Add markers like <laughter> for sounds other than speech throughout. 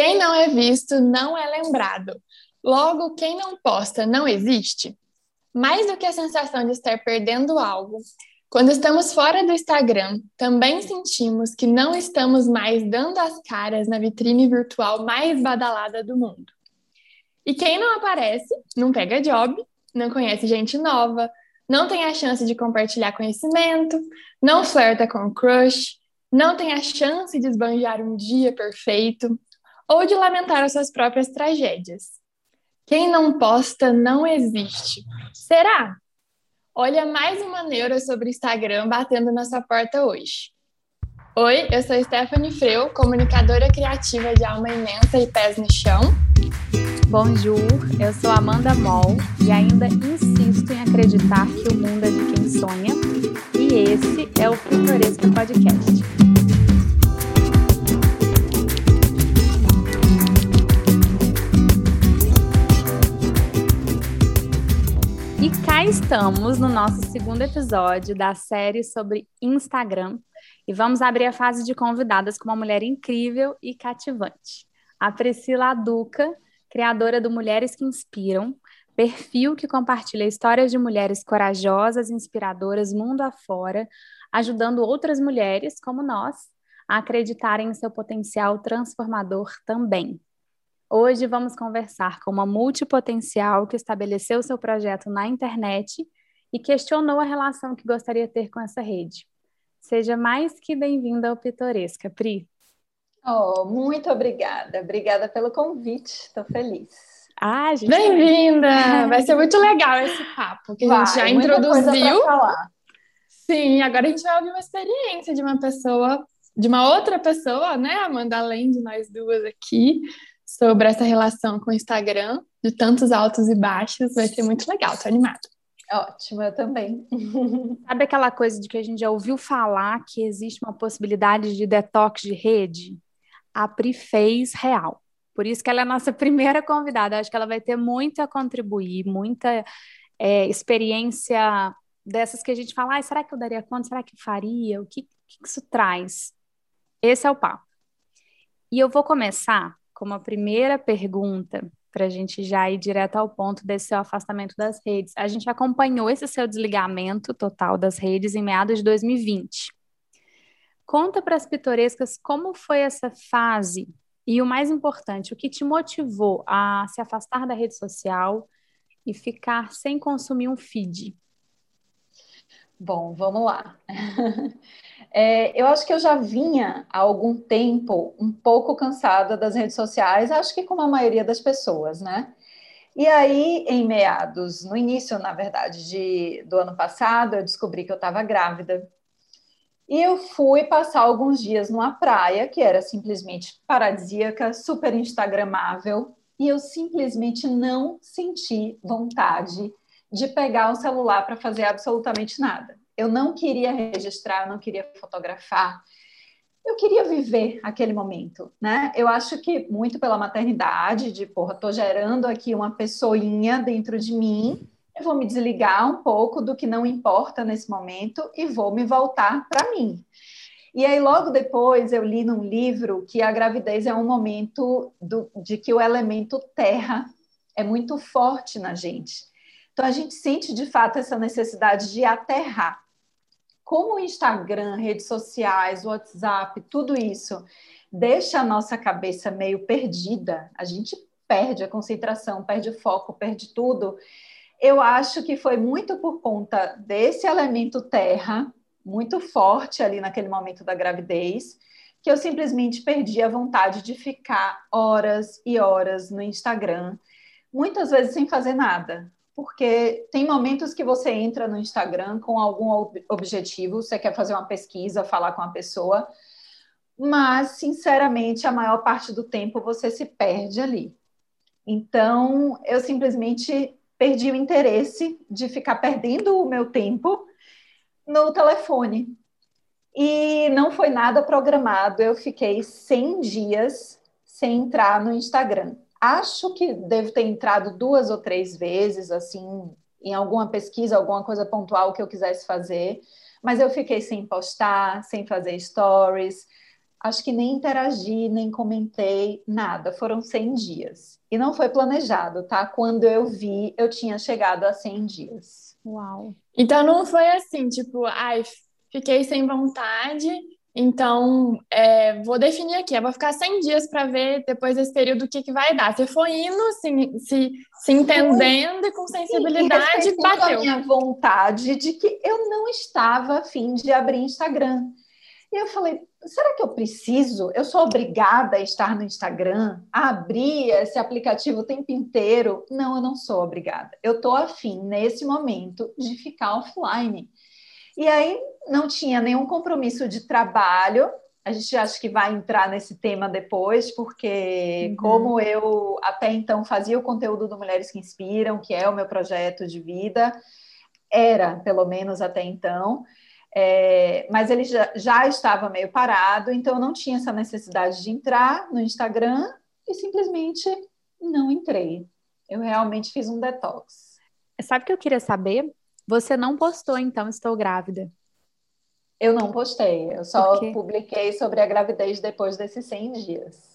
Quem não é visto não é lembrado. Logo, quem não posta não existe? Mais do que a sensação de estar perdendo algo, quando estamos fora do Instagram, também sentimos que não estamos mais dando as caras na vitrine virtual mais badalada do mundo. E quem não aparece, não pega job, não conhece gente nova, não tem a chance de compartilhar conhecimento, não flerta com crush, não tem a chance de esbanjar um dia perfeito ou de lamentar as suas próprias tragédias. Quem não posta não existe. Será? Olha mais uma neura sobre Instagram batendo na sua porta hoje. Oi, eu sou Stephanie Freu, comunicadora criativa de alma imensa e pés no chão. Bonjour, eu sou Amanda Moll e ainda insisto em acreditar que o mundo é de quem sonha. E esse é o Futuresca Podcast. Estamos no nosso segundo episódio da série sobre Instagram e vamos abrir a fase de convidadas com uma mulher incrível e cativante. A Priscila Duca, criadora do Mulheres que Inspiram, perfil que compartilha histórias de mulheres corajosas inspiradoras mundo afora, ajudando outras mulheres como nós a acreditarem em seu potencial transformador também. Hoje vamos conversar com uma multipotencial que estabeleceu seu projeto na internet e questionou a relação que gostaria de ter com essa rede. Seja mais que bem-vinda ao Pitoresca, Pri. Oh, muito obrigada. Obrigada pelo convite. Estou feliz. Ah, gente. Bem-vinda! <laughs> Vai ser muito legal esse papo que Vai, a gente já introduziu. Sim, agora a gente vai ouvir uma experiência de uma pessoa, de uma outra pessoa, né, Amanda, além de nós duas aqui, sobre essa relação com o Instagram, de tantos altos e baixos. Vai ser muito legal, tô animada. Ótimo, eu também. <laughs> Sabe aquela coisa de que a gente já ouviu falar que existe uma possibilidade de detox de rede? A Pri fez real. Por isso que ela é a nossa <laughs> primeira convidada. Acho que ela vai ter muito a contribuir, muita é, experiência dessas que a gente fala, ah, será que eu daria conta? Será que faria? O que, que isso traz? Esse é o papo. E eu vou começar como a primeira pergunta, para a gente já ir direto ao ponto desse seu afastamento das redes. A gente acompanhou esse seu desligamento total das redes em meados de 2020. Conta para as pitorescas como foi essa fase e o mais importante, o que te motivou a se afastar da rede social e ficar sem consumir um feed. Bom, vamos lá. <laughs> É, eu acho que eu já vinha há algum tempo um pouco cansada das redes sociais, acho que como a maioria das pessoas, né? E aí, em meados, no início, na verdade, de, do ano passado, eu descobri que eu estava grávida. E eu fui passar alguns dias numa praia que era simplesmente paradisíaca, super instagramável, e eu simplesmente não senti vontade de pegar o celular para fazer absolutamente nada. Eu não queria registrar, eu não queria fotografar. Eu queria viver aquele momento, né? Eu acho que muito pela maternidade, de porra, tô gerando aqui uma pessoinha dentro de mim, eu vou me desligar um pouco do que não importa nesse momento e vou me voltar para mim. E aí, logo depois, eu li num livro que a gravidez é um momento do, de que o elemento terra é muito forte na gente. Então, a gente sente de fato essa necessidade de aterrar como o Instagram, redes sociais, WhatsApp, tudo isso deixa a nossa cabeça meio perdida, a gente perde a concentração, perde o foco, perde tudo. Eu acho que foi muito por conta desse elemento terra, muito forte ali naquele momento da gravidez, que eu simplesmente perdi a vontade de ficar horas e horas no Instagram, muitas vezes sem fazer nada porque tem momentos que você entra no Instagram com algum objetivo, você quer fazer uma pesquisa, falar com a pessoa, mas, sinceramente, a maior parte do tempo você se perde ali. Então, eu simplesmente perdi o interesse de ficar perdendo o meu tempo no telefone. E não foi nada programado, eu fiquei 100 dias sem entrar no Instagram. Acho que devo ter entrado duas ou três vezes, assim, em alguma pesquisa, alguma coisa pontual que eu quisesse fazer, mas eu fiquei sem postar, sem fazer stories, acho que nem interagi, nem comentei, nada. Foram 100 dias. E não foi planejado, tá? Quando eu vi, eu tinha chegado a 100 dias. Uau. Então não foi assim, tipo, ai, fiquei sem vontade, então é, vou definir aqui, eu vou ficar 100 dias para ver depois desse período o que, que vai dar. Você foi indo, se, se, se entendendo e com sensibilidade, Sim, bateu. a minha vontade de que eu não estava afim de abrir Instagram. E eu falei, será que eu preciso? Eu sou obrigada a estar no Instagram, a abrir esse aplicativo o tempo inteiro? Não, eu não sou obrigada. Eu estou afim, nesse momento, de ficar offline. E aí não tinha nenhum compromisso de trabalho. A gente acha que vai entrar nesse tema depois, porque uhum. como eu até então fazia o conteúdo do Mulheres que Inspiram, que é o meu projeto de vida, era, pelo menos até então, é, mas ele já, já estava meio parado, então eu não tinha essa necessidade de entrar no Instagram e simplesmente não entrei. Eu realmente fiz um detox. Sabe o que eu queria saber? Você não postou, então, estou grávida. Eu não postei, eu só publiquei sobre a gravidez depois desses 100 dias.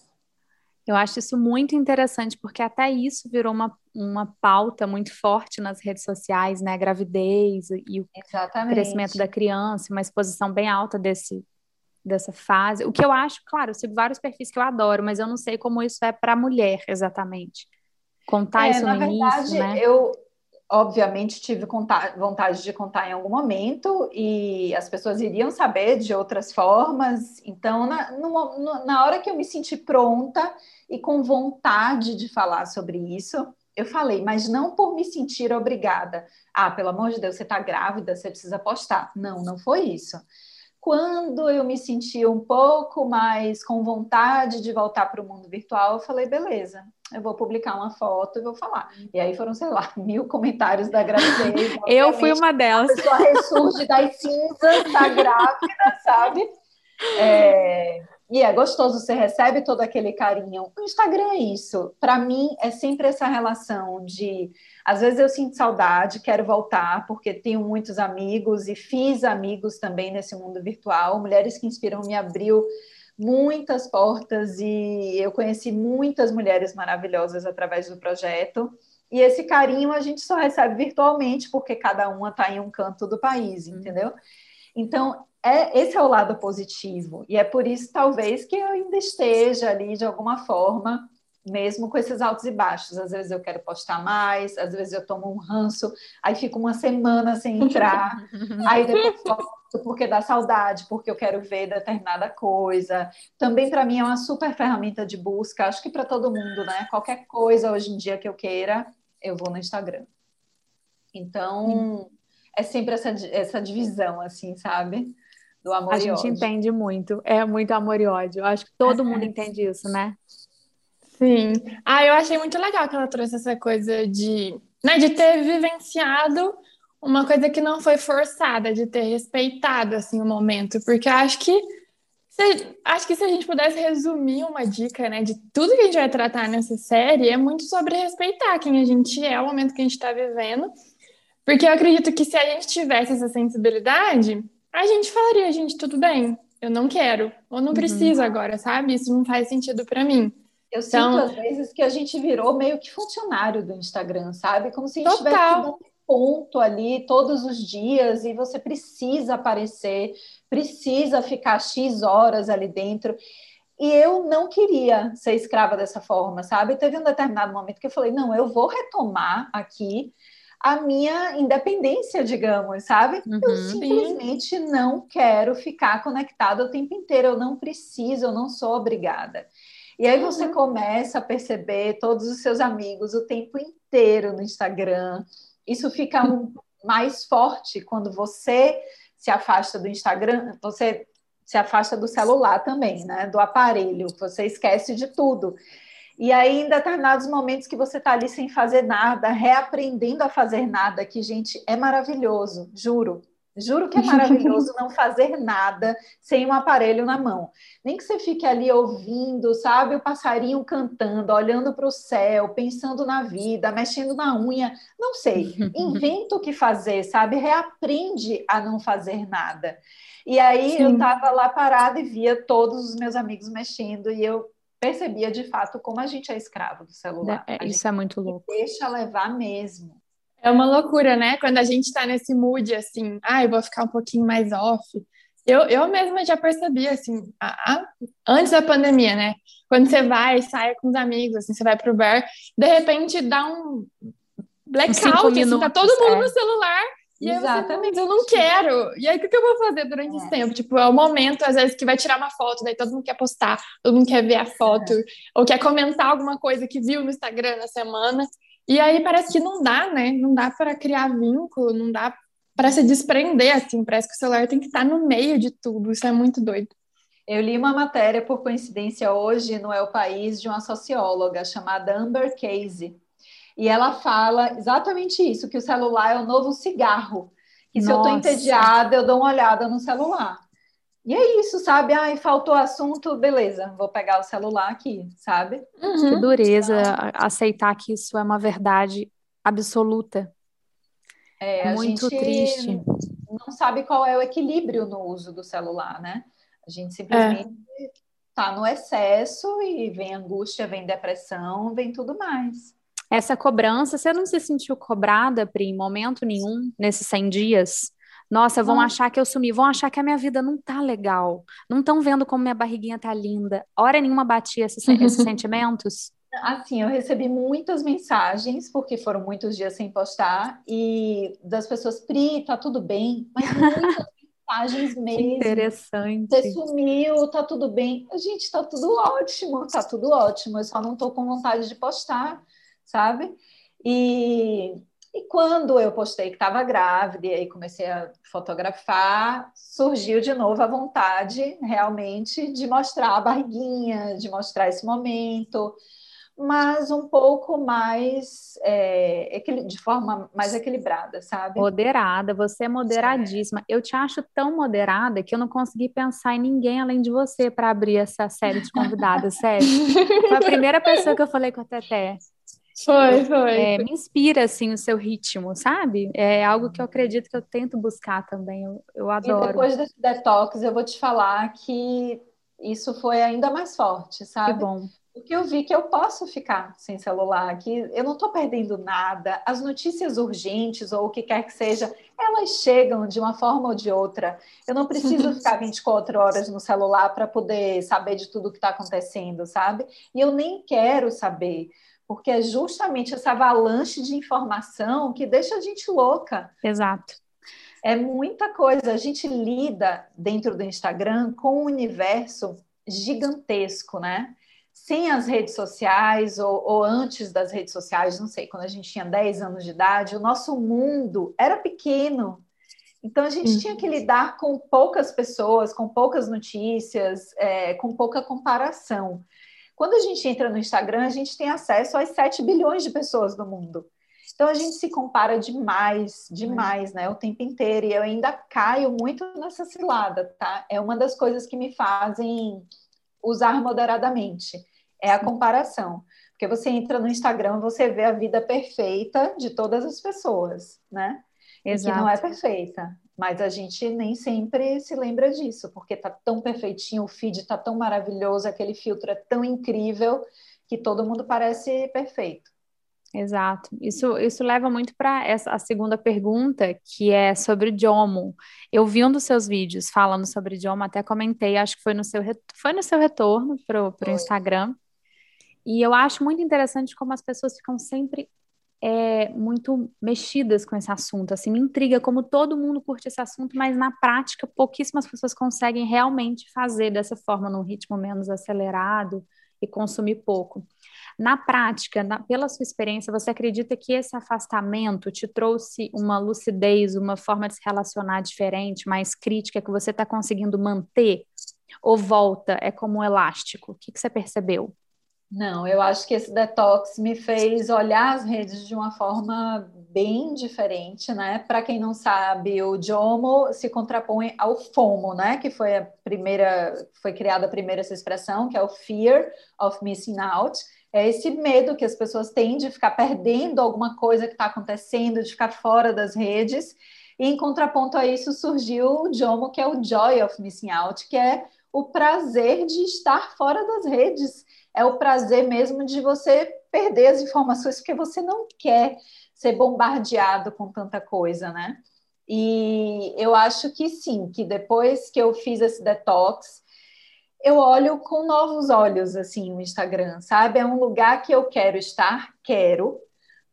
Eu acho isso muito interessante, porque até isso virou uma, uma pauta muito forte nas redes sociais, né? A gravidez e o Exatamente. crescimento da criança, uma exposição bem alta desse, dessa fase. O que eu acho, claro, eu sigo vários perfis que eu adoro, mas eu não sei como isso é para mulher exatamente. Contar é, isso no na verdade, início, né? Eu, obviamente tive vontade de contar em algum momento e as pessoas iriam saber de outras formas. Então, na, na hora que eu me senti pronta e com vontade de falar sobre isso, eu falei, mas não por me sentir obrigada. Ah, pelo amor de Deus, você está grávida, você precisa postar. Não, não foi isso. Quando eu me senti um pouco mais com vontade de voltar para o mundo virtual, eu falei, beleza, eu vou publicar uma foto e vou falar. E aí foram, sei lá, <laughs> mil comentários da gravidez. <laughs> eu fui uma delas. A pessoa ressurge das cinzas da grávida, sabe? É, e é gostoso, você recebe todo aquele carinho. O Instagram é isso. Para mim, é sempre essa relação de. Às vezes eu sinto saudade, quero voltar, porque tenho muitos amigos e fiz amigos também nesse mundo virtual. Mulheres que Inspiram me abriu muitas portas e eu conheci muitas mulheres maravilhosas através do projeto. E esse carinho a gente só recebe virtualmente, porque cada uma está em um canto do país, uhum. entendeu? Então, é, esse é o lado positivo. E é por isso, talvez, que eu ainda esteja ali de alguma forma, mesmo com esses altos e baixos. Às vezes eu quero postar mais, às vezes eu tomo um ranço, aí fico uma semana sem entrar, <laughs> aí depois posto porque dá saudade, porque eu quero ver determinada coisa. Também para mim é uma super ferramenta de busca, acho que para todo mundo, né? Qualquer coisa hoje em dia que eu queira, eu vou no Instagram. Então, é sempre essa, essa divisão, assim, sabe? Do amor A e gente ódio. entende muito, é muito amor e ódio. Eu acho que todo é. mundo entende isso, né? Sim. Ah, eu achei muito legal que ela trouxe essa coisa de, né, de ter vivenciado uma coisa que não foi forçada, de ter respeitado assim o momento, porque acho que se, acho que se a gente pudesse resumir uma dica, né, de tudo que a gente vai tratar nessa série, é muito sobre respeitar quem a gente é, o momento que a gente está vivendo, porque eu acredito que se a gente tivesse essa sensibilidade, a gente falaria, gente, tudo bem, eu não quero, ou não uhum. preciso agora, sabe? Isso não faz sentido para mim. Eu então, sinto às vezes que a gente virou meio que funcionário do Instagram, sabe? Como se a gente total. tivesse ponto ali todos os dias e você precisa aparecer, precisa ficar X horas ali dentro. E eu não queria ser escrava dessa forma, sabe? Teve um determinado momento que eu falei: não, eu vou retomar aqui a minha independência, digamos, sabe? Uhum, eu simplesmente sim. não quero ficar conectada o tempo inteiro, eu não preciso, eu não sou obrigada. E aí você uhum. começa a perceber todos os seus amigos o tempo inteiro no Instagram, isso fica mais forte quando você se afasta do Instagram, você se afasta do celular também, né? Do aparelho, você esquece de tudo. E aí, em determinados momentos que você está ali sem fazer nada, reaprendendo a fazer nada, que, gente, é maravilhoso, juro. Juro que é maravilhoso <laughs> não fazer nada sem um aparelho na mão. Nem que você fique ali ouvindo, sabe, o passarinho cantando, olhando para o céu, pensando na vida, mexendo na unha, não sei. <laughs> Inventa o que fazer, sabe? Reaprende a não fazer nada. E aí Sim. eu estava lá parada e via todos os meus amigos mexendo e eu percebia de fato como a gente é escravo do celular. É, isso é muito louco. Deixa levar mesmo. É uma loucura, né? Quando a gente tá nesse mood assim, ah, eu vou ficar um pouquinho mais off. Eu, eu mesma já percebi, assim, a, a, antes da pandemia, né? Quando você vai, sai com os amigos, assim, você vai pro bar, de repente dá um blackout, assim, tá todo mundo é. no celular. E Exatamente. você, eu não quero. E aí, o que, que eu vou fazer durante é. esse tempo? Tipo, é o momento, às vezes, que vai tirar uma foto, daí todo mundo quer postar, todo mundo quer ver a foto, é. ou quer comentar alguma coisa que viu no Instagram na semana. E aí parece que não dá, né? Não dá para criar vínculo, não dá para se desprender, assim. Parece que o celular tem que estar no meio de tudo. Isso é muito doido. Eu li uma matéria, por coincidência, hoje no É o País, de uma socióloga chamada Amber Casey. E ela fala exatamente isso: que o celular é o novo cigarro. Que se Nossa. eu estou entediada, eu dou uma olhada no celular. E é isso, sabe? Ai, faltou assunto, beleza, vou pegar o celular aqui, sabe? Uhum. Que dureza aceitar que isso é uma verdade absoluta. É, Muito triste. Não sabe qual é o equilíbrio no uso do celular, né? A gente simplesmente está é. no excesso e vem angústia, vem depressão, vem tudo mais. Essa cobrança, você não se sentiu cobrada, Pri, em momento nenhum, nesses 100 dias? Nossa, vão achar que eu sumi, vão achar que a minha vida não tá legal. Não estão vendo como minha barriguinha tá linda. Hora nenhuma bati esses, esses <laughs> sentimentos. Assim, eu recebi muitas mensagens, porque foram muitos dias sem postar, e das pessoas, Pri, tá tudo bem, mas muitas <laughs> mensagens mesmo. Que interessante. Você sumiu, tá tudo bem. Gente, tá tudo ótimo, tá tudo ótimo. Eu só não tô com vontade de postar, sabe? E e quando eu postei que estava grávida e aí comecei a fotografar, surgiu de novo a vontade realmente de mostrar a barriguinha, de mostrar esse momento, mas um pouco mais é, de forma mais equilibrada, sabe? Moderada, você é moderadíssima. Eu te acho tão moderada que eu não consegui pensar em ninguém além de você para abrir essa série de convidadas, sério. Foi a primeira pessoa que eu falei com a Teté. Foi, foi. É, me inspira, assim, o seu ritmo, sabe? É algo que eu acredito que eu tento buscar também, eu, eu adoro. E depois desse detox, eu vou te falar que isso foi ainda mais forte, sabe? Que bom. Porque eu vi que eu posso ficar sem celular, que eu não estou perdendo nada. As notícias urgentes ou o que quer que seja, elas chegam de uma forma ou de outra. Eu não preciso <laughs> ficar 24 horas no celular para poder saber de tudo que está acontecendo, sabe? E eu nem quero saber porque é justamente essa avalanche de informação que deixa a gente louca. Exato. É muita coisa. A gente lida dentro do Instagram com um universo gigantesco, né? Sem as redes sociais ou, ou, antes das redes sociais, não sei, quando a gente tinha 10 anos de idade, o nosso mundo era pequeno. Então a gente uhum. tinha que lidar com poucas pessoas, com poucas notícias, é, com pouca comparação. Quando a gente entra no Instagram, a gente tem acesso às 7 bilhões de pessoas do mundo. Então a gente se compara demais, demais, né? O tempo inteiro. E eu ainda caio muito nessa cilada, tá? É uma das coisas que me fazem usar moderadamente. É a comparação. Porque você entra no Instagram, você vê a vida perfeita de todas as pessoas, né? Exato. E que não é perfeita. Mas a gente nem sempre se lembra disso, porque tá tão perfeitinho, o feed tá tão maravilhoso, aquele filtro é tão incrível que todo mundo parece perfeito. Exato. Isso, isso leva muito para a segunda pergunta, que é sobre o idiomo. Eu vi um dos seus vídeos falando sobre idioma, até comentei, acho que foi no seu, foi no seu retorno para o Instagram. E eu acho muito interessante como as pessoas ficam sempre é, muito mexidas com esse assunto. Assim, me intriga como todo mundo curte esse assunto, mas na prática pouquíssimas pessoas conseguem realmente fazer dessa forma, num ritmo menos acelerado e consumir pouco. Na prática, na, pela sua experiência, você acredita que esse afastamento te trouxe uma lucidez, uma forma de se relacionar diferente, mais crítica, que você está conseguindo manter? Ou volta, é como um elástico? O que, que você percebeu? Não, eu acho que esse detox me fez olhar as redes de uma forma bem diferente, né? Para quem não sabe, o JOMO se contrapõe ao FOMO, né? Que foi a primeira, foi criada a primeira essa expressão, que é o Fear of Missing Out. É esse medo que as pessoas têm de ficar perdendo alguma coisa que está acontecendo, de ficar fora das redes. E em contraponto a isso surgiu o JOMO, que é o Joy of Missing Out, que é o prazer de estar fora das redes. É o prazer mesmo de você perder as informações porque você não quer ser bombardeado com tanta coisa, né? E eu acho que sim, que depois que eu fiz esse detox, eu olho com novos olhos assim o Instagram, sabe? É um lugar que eu quero estar, quero,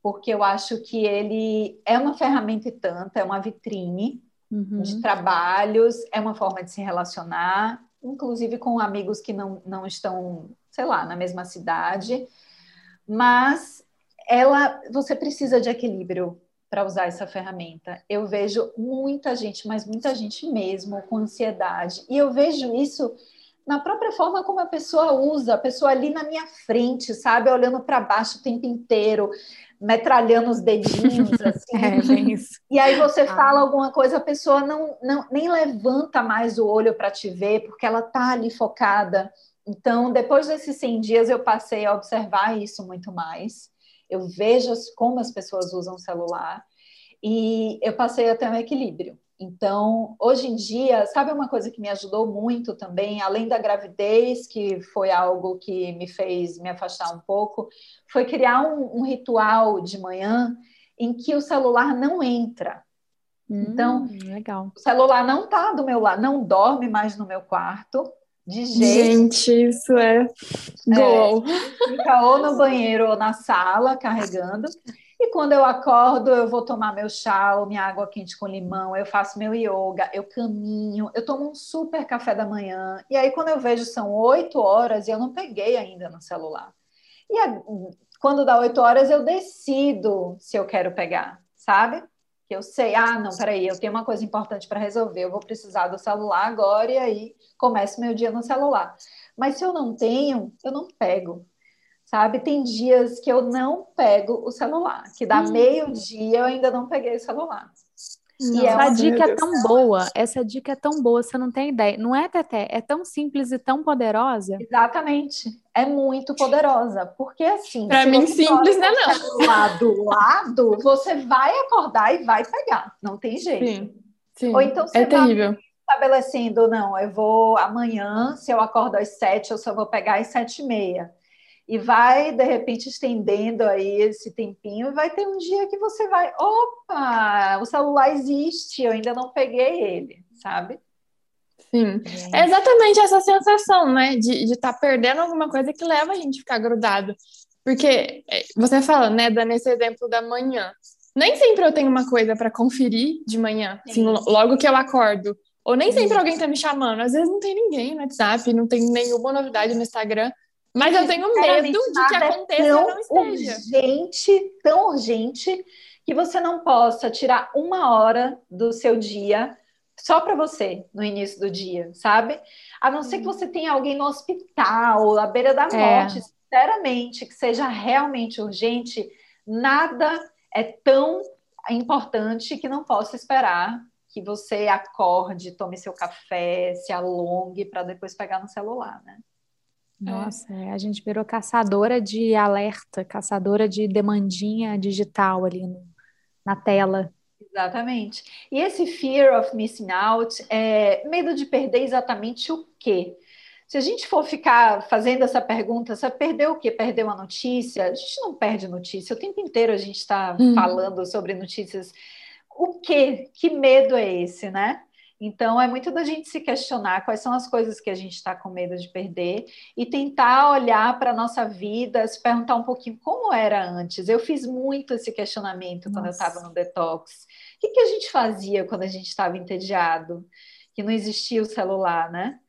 porque eu acho que ele é uma ferramenta e tanto, é uma vitrine uhum. de trabalhos, é uma forma de se relacionar, inclusive com amigos que não, não estão, sei lá, na mesma cidade, mas ela, você precisa de equilíbrio para usar essa ferramenta. Eu vejo muita gente, mas muita gente mesmo com ansiedade. E eu vejo isso na própria forma como a pessoa usa, a pessoa ali na minha frente, sabe, olhando para baixo o tempo inteiro, metralhando os dedinhos <laughs> assim. é, isso. E aí você ah. fala alguma coisa, a pessoa não, não nem levanta mais o olho para te ver, porque ela tá ali focada. Então, depois desses 100 dias eu passei a observar isso muito mais eu vejo como as pessoas usam o celular e eu passei a ter um equilíbrio. Então, hoje em dia, sabe uma coisa que me ajudou muito também, além da gravidez, que foi algo que me fez me afastar um pouco, foi criar um, um ritual de manhã em que o celular não entra. Hum, então, legal. o celular não está do meu lado, não dorme mais no meu quarto. De jeito. Gente, isso é gol. É, fica ou no banheiro ou na sala carregando. E quando eu acordo, eu vou tomar meu chá ou minha água quente com limão, eu faço meu yoga, eu caminho, eu tomo um super café da manhã. E aí, quando eu vejo, são oito horas e eu não peguei ainda no celular. E a, quando dá oito horas, eu decido se eu quero pegar, sabe? eu sei, ah, não, peraí, eu tenho uma coisa importante para resolver, eu vou precisar do celular agora e aí começo meu dia no celular. Mas se eu não tenho, eu não pego. Sabe? Tem dias que eu não pego o celular, que dá hum. meio-dia eu ainda não peguei o celular. E essa dica é tão boa, essa dica é tão boa, você não tem ideia. Não é, Teté? É tão simples e tão poderosa. Exatamente. É muito poderosa. Porque assim. Para mim, simples não é não. Lá do lado, você vai acordar e vai pegar. Não tem jeito. Sim. Sim. Ou então você é terrível. estabelecendo, não, eu vou amanhã, se eu acordo às sete, eu só vou pegar às sete e meia e vai de repente estendendo aí esse tempinho vai ter um dia que você vai, opa, o celular existe, eu ainda não peguei ele, sabe? Sim, é, é exatamente essa sensação, né, de estar tá perdendo alguma coisa que leva a gente a ficar grudado. Porque é, você fala, né, dando esse exemplo da manhã, nem sempre eu tenho uma coisa para conferir de manhã, assim, logo que eu acordo. Ou nem sempre alguém tá me chamando. Às vezes não tem ninguém no WhatsApp, não tem nenhuma novidade no Instagram. Mas eu tenho medo de que aconteça é e não esteja. Urgente, tão urgente, que você não possa tirar uma hora do seu dia só para você no início do dia, sabe? A não ser que você tenha alguém no hospital, à beira da é. morte, é. sinceramente, que seja realmente urgente, nada é tão importante que não possa esperar que você acorde, tome seu café, se alongue para depois pegar no celular, né? É. Nossa, é. a gente virou caçadora de alerta, caçadora de demandinha digital ali no, na tela. Exatamente. E esse fear of missing out, é medo de perder exatamente o quê? Se a gente for ficar fazendo essa pergunta, você perdeu o quê? Perdeu a notícia? A gente não perde notícia, o tempo inteiro a gente está hum. falando sobre notícias. O quê? Que medo é esse, né? Então, é muito da gente se questionar quais são as coisas que a gente está com medo de perder e tentar olhar para a nossa vida, se perguntar um pouquinho como era antes. Eu fiz muito esse questionamento Nossa. quando eu estava no detox. O que, que a gente fazia quando a gente estava entediado? Que não existia o celular, né?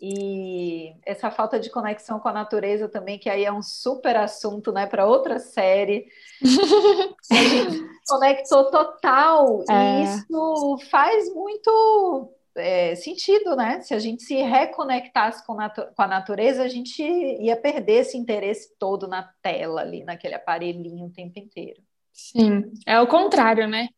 E essa falta de conexão com a natureza também, que aí é um super assunto, né, para outra série. <laughs> a gente conectou total, é. e isso faz muito é, sentido, né? Se a gente se reconectasse com, com, a natureza, a gente ia perder esse interesse todo na tela ali, naquele aparelhinho o tempo inteiro. Sim, é o contrário, né?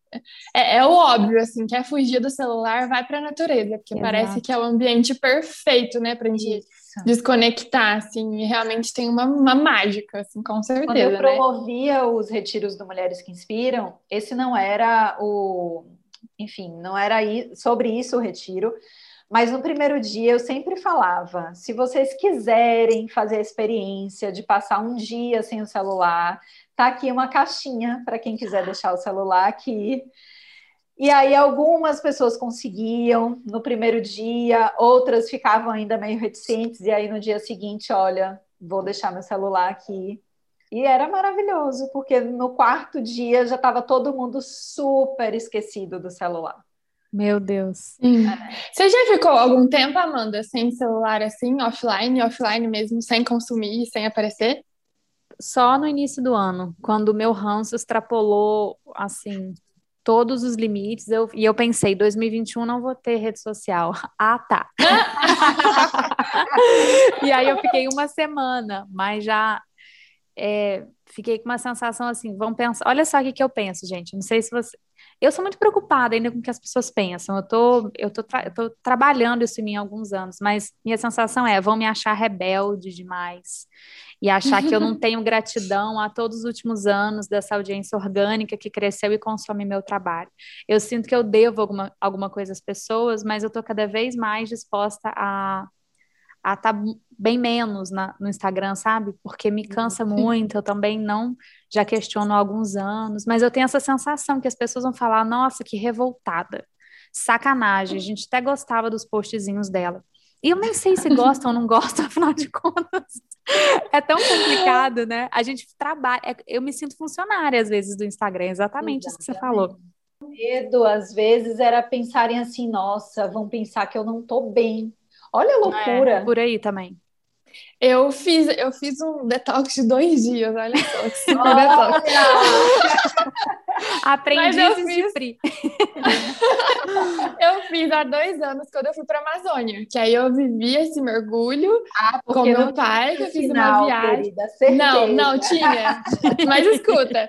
É, é o óbvio, assim, quer fugir do celular, vai para a natureza, porque Exato. parece que é o ambiente perfeito, né, para gente. Desconectar, assim, e realmente tem uma, uma mágica, assim, com certeza. Quando eu né? promovia os retiros do Mulheres que Inspiram, esse não era o, enfim, não era sobre isso o retiro, mas no primeiro dia eu sempre falava: se vocês quiserem fazer a experiência de passar um dia sem o celular, tá aqui uma caixinha para quem quiser deixar o celular aqui. E aí algumas pessoas conseguiam no primeiro dia, outras ficavam ainda meio reticentes, e aí no dia seguinte, olha, vou deixar meu celular aqui. E era maravilhoso, porque no quarto dia já estava todo mundo super esquecido do celular. Meu Deus. Sim. Você já ficou algum tempo, Amanda, sem celular assim, offline, offline mesmo, sem consumir, sem aparecer? Só no início do ano, quando o meu ranço extrapolou, assim, todos os limites, eu, e eu pensei, 2021 não vou ter rede social. <laughs> Ah, tá. <laughs> <laughs> e aí eu fiquei uma semana, mas já é, fiquei com uma sensação assim, vamos pensar, olha só o que, que eu penso, gente, não sei se você, eu sou muito preocupada ainda com o que as pessoas pensam. Eu tô, eu tô, tra eu tô trabalhando isso em mim há alguns anos, mas minha sensação é, vão me achar rebelde demais e achar que eu não <laughs> tenho gratidão a todos os últimos anos dessa audiência orgânica que cresceu e consome meu trabalho. Eu sinto que eu devo alguma, alguma coisa às pessoas, mas eu tô cada vez mais disposta a a estar tá bem menos na, no Instagram, sabe? Porque me cansa <laughs> muito, eu também não já questiono há alguns anos, mas eu tenho essa sensação que as pessoas vão falar, nossa, que revoltada, sacanagem, a gente até gostava dos postzinhos dela. E eu nem sei se gostam ou não gostam, <laughs> afinal de contas. É tão complicado, né? A gente trabalha. É, eu me sinto funcionária às vezes do Instagram, exatamente, exatamente. isso que você falou. Medo, às vezes, era pensarem assim: nossa, vão pensar que eu não tô bem, Olha a loucura. É, por aí também. Eu fiz, eu fiz um detox de dois dias, olha só, super detox. <laughs> <laughs> Aprendi a fiz... <laughs> eu fiz há dois anos quando eu fui para a Amazônia, que aí eu vivi esse mergulho ah, com meu pai, que eu fiz final, uma viagem. Querida, não, não, tinha. Mas escuta,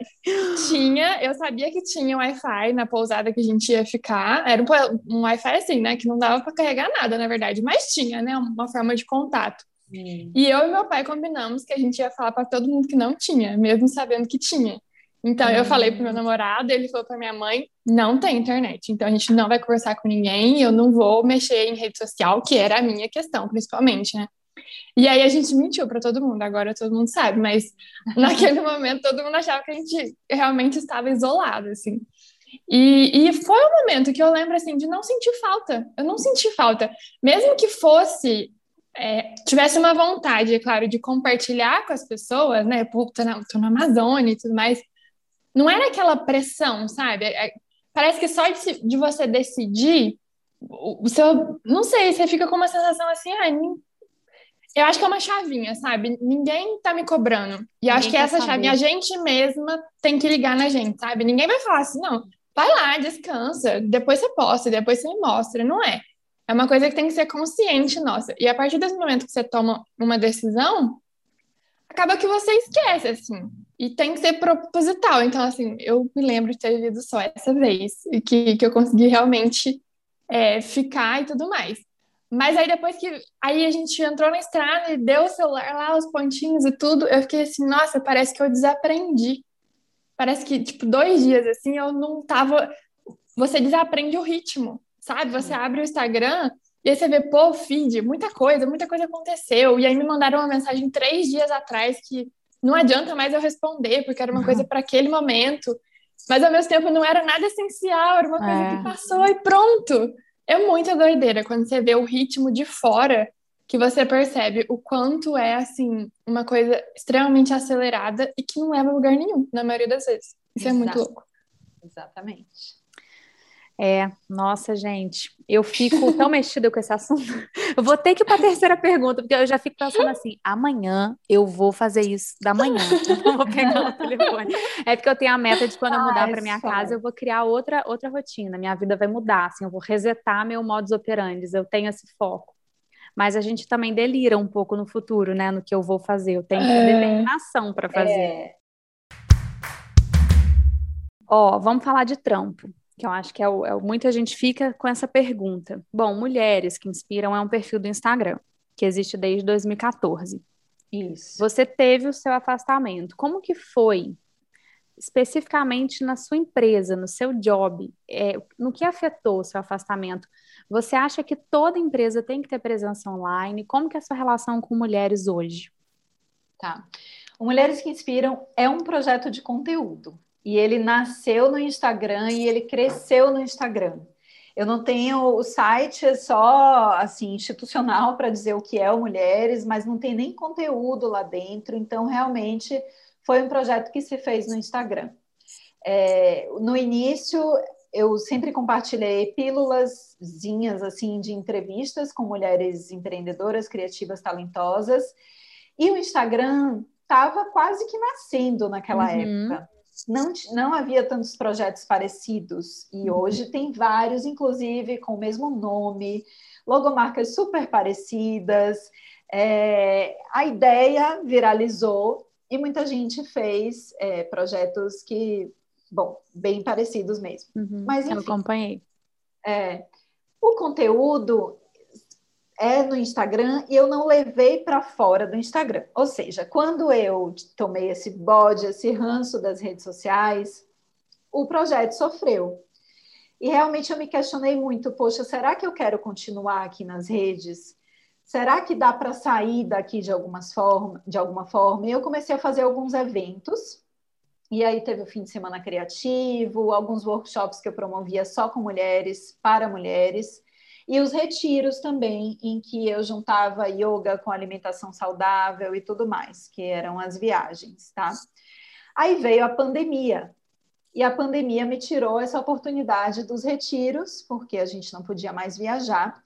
tinha, eu sabia que tinha Wi-Fi na pousada que a gente ia ficar. Era um, um Wi-Fi assim, né? Que não dava para carregar nada, na verdade, mas tinha, né? Uma forma de contato. E eu e meu pai combinamos que a gente ia falar para todo mundo que não tinha, mesmo sabendo que tinha. Então eu falei pro meu namorado, ele falou para minha mãe, não tem internet, então a gente não vai conversar com ninguém, eu não vou mexer em rede social, que era a minha questão, principalmente, né? E aí a gente mentiu para todo mundo, agora todo mundo sabe, mas <laughs> naquele momento todo mundo achava que a gente realmente estava isolado, assim. E, e foi um momento que eu lembro, assim, de não sentir falta. Eu não senti falta. Mesmo que fosse é, tivesse uma vontade, é claro, de compartilhar com as pessoas, né? Pô, tô na, tô na Amazônia e tudo mais. Não era aquela pressão, sabe? É, parece que só de, de, você decidir, o, o, seu. Não sei, você fica com uma sensação assim, ah, eu acho que é uma chavinha, sabe? Ninguém tá me cobrando. E Ninguém acho que essa saber. chavinha a gente mesma tem que ligar na gente, sabe? Ninguém vai falar assim, não, vai lá, descansa, depois você posta, depois você me mostra. Não é. É uma coisa que tem que ser consciente nossa. E a partir desse momento que você toma uma decisão, acaba que você esquece, assim. E tem que ser proposital. Então, assim, eu me lembro de ter vivido só essa vez. E que, que eu consegui realmente é, ficar e tudo mais. Mas aí depois que aí a gente entrou na estrada e deu o celular lá, os pontinhos e tudo, eu fiquei assim, nossa, parece que eu desaprendi. Parece que, tipo, dois dias assim, eu não tava. Você desaprende o ritmo sabe? Você abre o Instagram e aí você vê, pô, feed, muita coisa, muita coisa aconteceu. E aí me mandaram uma mensagem três dias atrás que não adianta mais eu responder, porque era uma coisa para aquele momento. Mas ao mesmo tempo não era nada essencial, era uma coisa é. que passou e pronto. É muita doideira quando você vê o ritmo de fora que você percebe o quanto é assim uma coisa extremamente acelerada e que não leva a lugar nenhum, na maioria das vezes. Isso Exato. é muito louco. Exatamente. É, nossa, gente, eu fico tão <laughs> mexida com esse assunto. Eu vou ter que ir para a terceira pergunta, porque eu já fico pensando assim: amanhã eu vou fazer isso da manhã. <laughs> Eu vou pegar o telefone. É porque eu tenho a meta de quando eu mudar para minha casa, eu vou criar outra, outra rotina. Minha vida vai mudar, assim, eu vou resetar meu modus operandi. Eu tenho esse foco. Mas a gente também delira um pouco no futuro, né? No que eu vou fazer. Eu tenho é. determinação para fazer. É. Ó, vamos falar de trampo, que eu acho que é, o, é o, muita gente fica com essa pergunta. Bom, Mulheres que Inspiram é um perfil do Instagram, que existe desde 2014. Isso. Você teve o seu afastamento. Como que foi especificamente na sua empresa, no seu job, é, no que afetou o seu afastamento? Você acha que toda empresa tem que ter presença online? Como que é a sua relação com mulheres hoje? Tá. O Mulheres que Inspiram é um projeto de conteúdo. E ele nasceu no Instagram e ele cresceu no Instagram. Eu não tenho o site é só assim institucional <laughs> para dizer o que é o Mulheres, mas não tem nem conteúdo lá dentro. Então, realmente, foi um projeto que se fez no Instagram. É, no início, eu sempre compartilhei pílulaszinhas assim de entrevistas com mulheres empreendedoras, criativas, talentosas. E o Instagram estava quase que nascendo naquela uhum. época. Não, não havia tantos projetos parecidos. E uhum. hoje tem vários, inclusive com o mesmo nome, logomarcas super parecidas. É, a ideia viralizou e muita gente fez é, projetos que, bom, bem parecidos mesmo. Uhum, Mas enfim, eu acompanhei. É, o conteúdo é no Instagram e eu não levei para fora do Instagram. Ou seja, quando eu tomei esse bode, esse ranço das redes sociais, o projeto sofreu. E realmente eu me questionei muito, poxa, será que eu quero continuar aqui nas redes? será que dá para sair daqui de, algumas forma, de alguma forma? E eu comecei a fazer alguns eventos, e aí teve o fim de semana criativo, alguns workshops que eu promovia só com mulheres, para mulheres, e os retiros também, em que eu juntava yoga com alimentação saudável e tudo mais, que eram as viagens, tá? Aí veio a pandemia, e a pandemia me tirou essa oportunidade dos retiros, porque a gente não podia mais viajar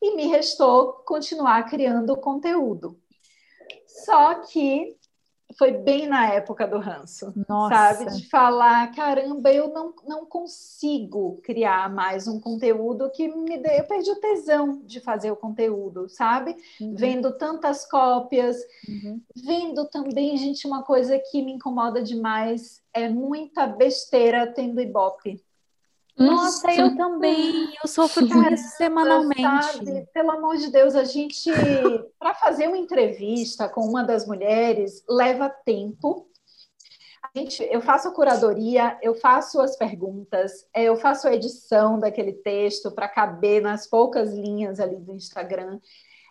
e me restou continuar criando conteúdo. Só que foi bem na época do ranço, Nossa. sabe? De falar, caramba, eu não, não consigo criar mais um conteúdo que me dê. Eu perdi o tesão de fazer o conteúdo, sabe? Uhum. Vendo tantas cópias, uhum. vendo também, gente, uma coisa que me incomoda demais é muita besteira tendo ibope. Nossa, eu também. Eu sofro <laughs> com isso semanalmente. Sabe, pelo amor de Deus, a gente, <laughs> para fazer uma entrevista com uma das mulheres, leva tempo. A gente, eu faço a curadoria, eu faço as perguntas, é, eu faço a edição daquele texto para caber nas poucas linhas ali do Instagram.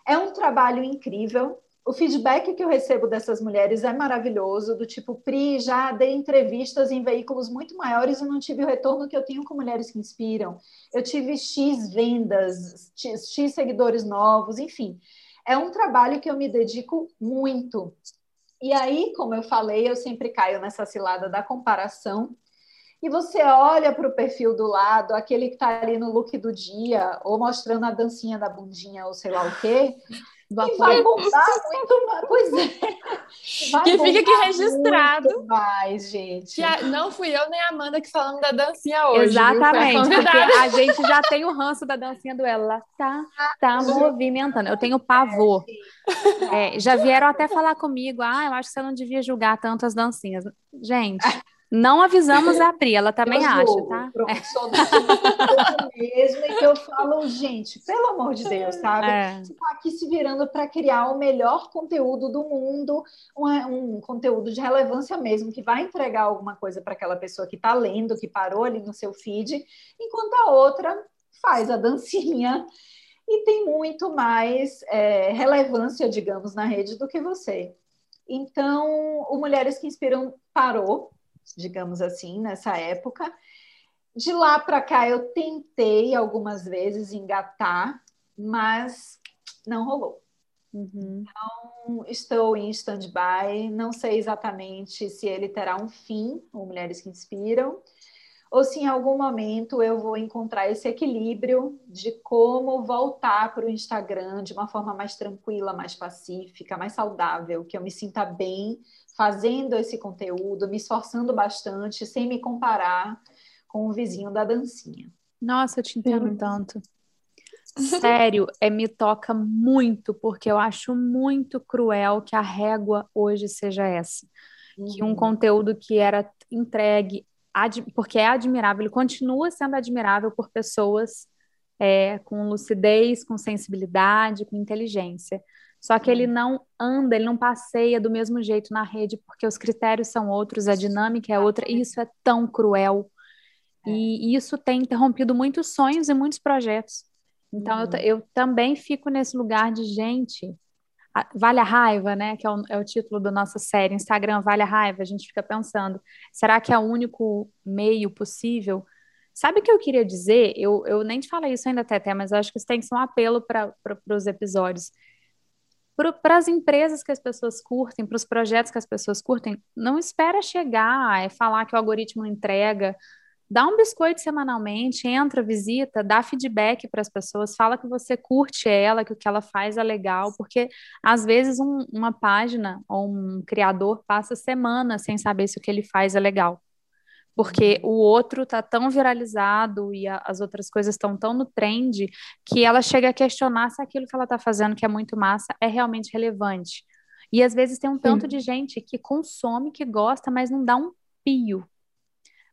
É um trabalho incrível o feedback que eu recebo dessas mulheres é maravilhoso, do tipo, Pri, já dei entrevistas em veículos muito maiores e não tive o retorno que eu tenho com mulheres que inspiram. Eu tive X vendas, X seguidores novos, enfim. É um trabalho que eu me dedico muito. E aí, como eu falei, eu sempre caio nessa cilada da comparação. E você olha para o perfil do lado, aquele que está ali no look do dia, ou mostrando a dancinha da bundinha, ou sei lá o quê. E vai bombar muito mais. <laughs> Pois é. Vai que fica aqui registrado. mais, gente. Que a, não fui eu nem a Amanda que falamos da dancinha hoje. Exatamente, porque a gente já tem o ranço da dancinha do ela. Ela tá, tá movimentando. Eu tenho pavor. É, já vieram até falar comigo. Ah, eu acho que você não devia julgar tanto as dancinhas. Gente. Não avisamos a Pri, ela também acha, tá? Pronto, é. sou do <laughs> mesmo e que eu falo, gente, pelo amor de Deus, sabe? É. Você tá aqui se virando para criar o melhor conteúdo do mundo, um, um, conteúdo de relevância mesmo, que vai entregar alguma coisa para aquela pessoa que está lendo, que parou ali no seu feed, enquanto a outra faz a dancinha e tem muito mais é, relevância, digamos, na rede do que você. Então, o Mulheres que Inspiram parou digamos assim, nessa época. De lá para cá eu tentei algumas vezes engatar, mas não rolou. Uhum. Então, estou em stand-by, não sei exatamente se ele terá um fim, ou Mulheres que Inspiram, ou se em algum momento eu vou encontrar esse equilíbrio de como voltar para o Instagram de uma forma mais tranquila, mais pacífica, mais saudável, que eu me sinta bem fazendo esse conteúdo, me esforçando bastante, sem me comparar com o vizinho da dancinha. Nossa, eu te entendo uhum. tanto. Sério, é, me toca muito, porque eu acho muito cruel que a régua hoje seja essa. Uhum. Que um uhum. conteúdo que era entregue porque é admirável, ele continua sendo admirável por pessoas é, com lucidez, com sensibilidade, com inteligência. Só que ele não anda, ele não passeia do mesmo jeito na rede, porque os critérios são outros, a dinâmica é outra, e isso é tão cruel. É. E isso tem interrompido muitos sonhos e muitos projetos. Então, uhum. eu, eu também fico nesse lugar de gente. Vale a raiva, né? Que é o, é o, título da nossa série, Instagram Vale a Raiva. A gente fica pensando, será que é o único meio possível? Sabe o que eu queria dizer? Eu, eu nem te falei isso ainda, Tete, mas eu acho que isso tem que ser um apelo para os episódios para as empresas que as pessoas curtem, para os projetos que as pessoas curtem, não espera chegar, é falar que o algoritmo entrega. Dá um biscoito semanalmente, entra, visita, dá feedback para as pessoas, fala que você curte ela, que o que ela faz é legal, porque às vezes um, uma página ou um criador passa semanas sem saber se o que ele faz é legal porque o outro tá tão viralizado e a, as outras coisas estão tão no trend que ela chega a questionar se aquilo que ela está fazendo, que é muito massa, é realmente relevante. E às vezes tem um tanto Sim. de gente que consome, que gosta, mas não dá um pio.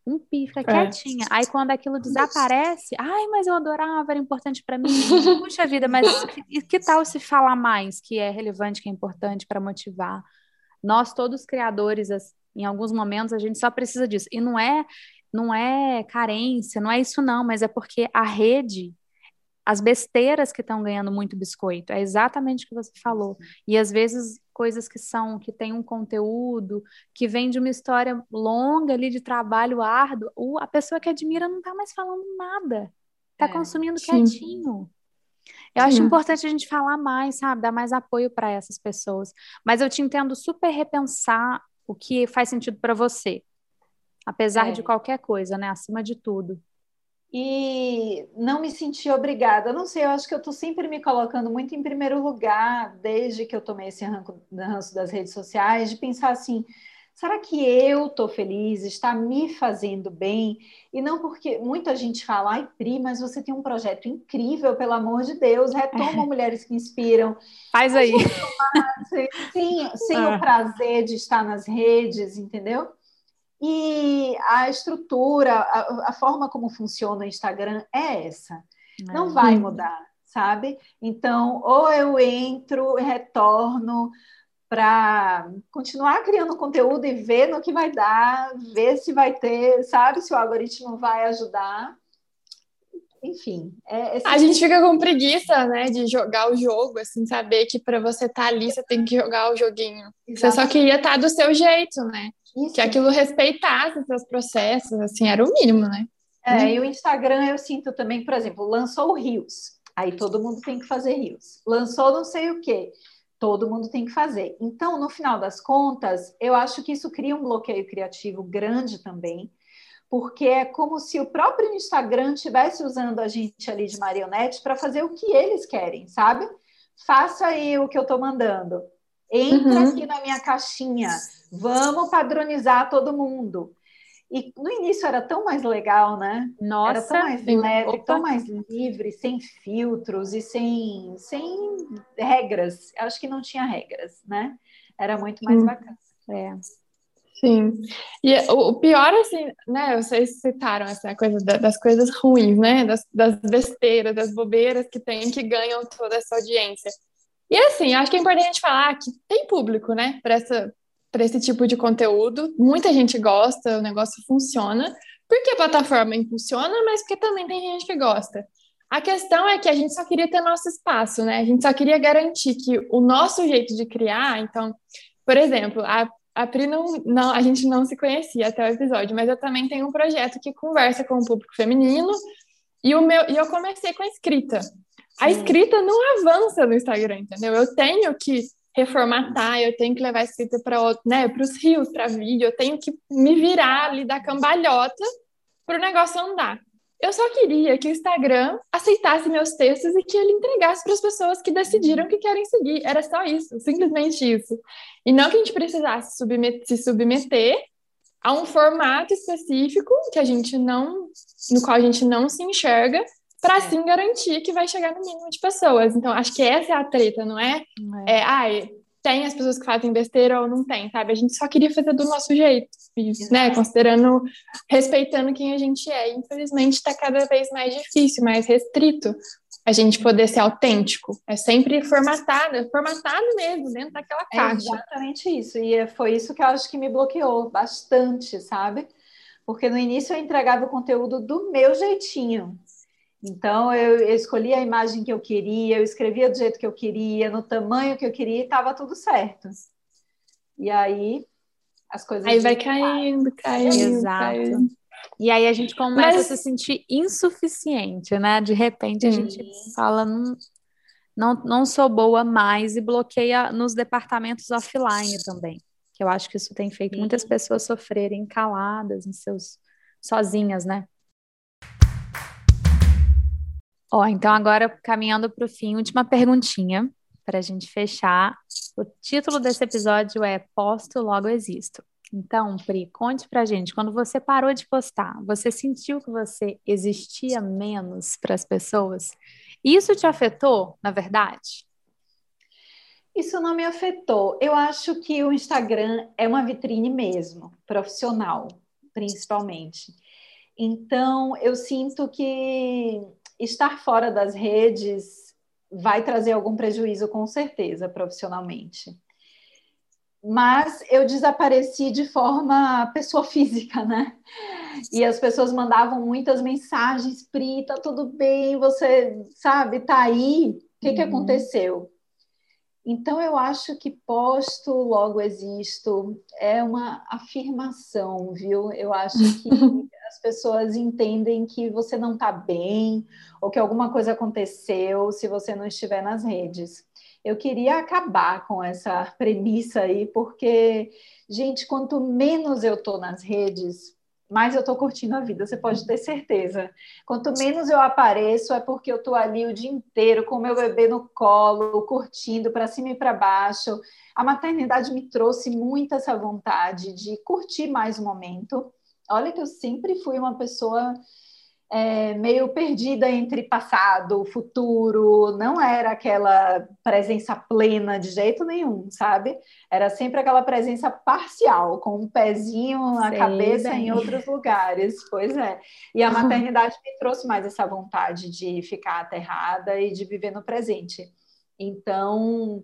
Um pio, fica é. quietinha. Aí quando aquilo desaparece, ai, mas eu adorava, era importante para mim. <laughs> Puxa vida, mas que, que tal se falar mais que é relevante, que é importante para motivar? Nós, todos criadores, em alguns momentos a gente só precisa disso. E não é não é carência, não é isso não, mas é porque a rede, as besteiras que estão ganhando muito biscoito, é exatamente o que você falou. E às vezes coisas que são que tem um conteúdo que vem de uma história longa ali de trabalho árduo, a pessoa que admira não está mais falando nada, está é, consumindo sim. quietinho. Eu Sim. acho importante a gente falar mais, sabe? Dar mais apoio para essas pessoas. Mas eu te entendo super repensar o que faz sentido para você, apesar é. de qualquer coisa, né? Acima de tudo. E não me sentir obrigada. Não sei, eu acho que eu estou sempre me colocando muito em primeiro lugar, desde que eu tomei esse ranço das redes sociais, de pensar assim: Será que eu estou feliz, está me fazendo bem? E não porque muita gente fala, ai, Pri, mas você tem um projeto incrível, pelo amor de Deus, retoma Mulheres que Inspiram. Faz aí. Sim, sem ah. o prazer de estar nas redes, entendeu? E a estrutura, a, a forma como funciona o Instagram é essa. Não é. vai mudar, sabe? Então, ou eu entro, retorno, para continuar criando conteúdo e ver no que vai dar, ver se vai ter, sabe, se o algoritmo vai ajudar. Enfim. É, a gente fica com preguiça, né, de jogar o jogo, assim, saber que para você estar tá ali, você tem que jogar o joguinho. Exatamente. Você só queria estar tá do seu jeito, né? Isso. Que aquilo respeitasse seus processos, assim, era o mínimo, né? É, hum. e o Instagram eu sinto também, por exemplo, lançou o Rios, aí todo mundo tem que fazer Rios. Lançou não sei o quê todo mundo tem que fazer. Então, no final das contas, eu acho que isso cria um bloqueio criativo grande também, porque é como se o próprio Instagram estivesse usando a gente ali de marionete para fazer o que eles querem, sabe? Faça aí o que eu estou mandando. Entra uhum. aqui na minha caixinha. Vamos padronizar todo mundo. E no início era tão mais legal, né? Nossa, era tão mais leve, opa. tão mais livre, sem filtros e sem, sem regras. Eu acho que não tinha regras, né? Era muito mais hum. bacana. É. Sim. E o, pior, assim, né? Vocês citaram essa coisa das coisas ruins, né? Das, das besteiras, das bobeiras que tem, que ganham toda essa audiência. E assim, acho que é importante falar que tem público, né? Para essa, para esse tipo de conteúdo. Muita gente gosta, o negócio funciona, porque a plataforma funciona, mas porque também tem gente que gosta. A questão é que a gente só queria ter nosso espaço, né? A gente só queria garantir que o nosso jeito de criar, então, por exemplo, a, a Pri não, não, a gente não se conhecia até o episódio, mas eu também tenho um projeto que conversa com o público feminino e o meu e eu comecei com a escrita. A escrita não avança no Instagram, entendeu? Eu tenho que reformatar, eu tenho que levar escrita para né, os rios, para vídeo, eu tenho que me virar ali da cambalhota para o negócio andar. Eu só queria que o Instagram aceitasse meus textos e que ele entregasse para as pessoas que decidiram que querem seguir. Era só isso, simplesmente isso. E não que a gente precisasse submeter, se submeter a um formato específico que a gente não, no qual a gente não se enxerga, para é. assim garantir que vai chegar no mínimo de pessoas. Então, acho que essa é a treta, não é? é. é ai, tem as pessoas que fazem besteira ou não tem, sabe? A gente só queria fazer do nosso jeito, né? Considerando, respeitando quem a gente é. Infelizmente, está cada vez mais difícil, mais restrito a gente poder ser autêntico. É sempre formatado, é formatado mesmo, dentro daquela é caixa. É exatamente isso. E foi isso que eu acho que me bloqueou bastante, sabe? Porque no início eu entregava o conteúdo do meu jeitinho. Então, eu, eu, escolhi a imagem que eu queria, eu escrevia do jeito que eu queria, no tamanho que eu queria, e estava tudo certo. E aí, as coisas. Aí vai caindo, caindo. Exato. Caindo. E aí a gente começa Mas... a se sentir insuficiente, né? De repente a gente fala, não, não, não sou boa mais e bloqueia nos departamentos offline também. Que eu acho que isso tem feito Sim. muitas pessoas sofrerem caladas em seus sozinhas, né? Ó, então agora caminhando para o fim, última perguntinha para a gente fechar. O título desse episódio é Posto Logo Existo. Então, Pri, conte pra gente, quando você parou de postar, você sentiu que você existia menos para as pessoas? Isso te afetou, na verdade? Isso não me afetou. Eu acho que o Instagram é uma vitrine mesmo, profissional, principalmente. Então, eu sinto que estar fora das redes vai trazer algum prejuízo, com certeza, profissionalmente. Mas eu desapareci de forma pessoa física, né? E as pessoas mandavam muitas mensagens, Pri, tá tudo bem, você sabe, tá aí, o que, uhum. que aconteceu? Então, eu acho que posto, logo existo, é uma afirmação, viu? Eu acho que <laughs> as pessoas entendem que você não está bem ou que alguma coisa aconteceu se você não estiver nas redes. Eu queria acabar com essa premissa aí, porque, gente, quanto menos eu estou nas redes, mais eu estou curtindo a vida, você pode ter certeza. Quanto menos eu apareço, é porque eu estou ali o dia inteiro com o meu bebê no colo, curtindo para cima e para baixo. A maternidade me trouxe muito essa vontade de curtir mais o momento. Olha que eu sempre fui uma pessoa é, meio perdida entre passado, futuro, não era aquela presença plena de jeito nenhum, sabe? Era sempre aquela presença parcial, com um pezinho na cabeça bem. em outros lugares. Pois é. E a maternidade me trouxe mais essa vontade de ficar aterrada e de viver no presente. Então,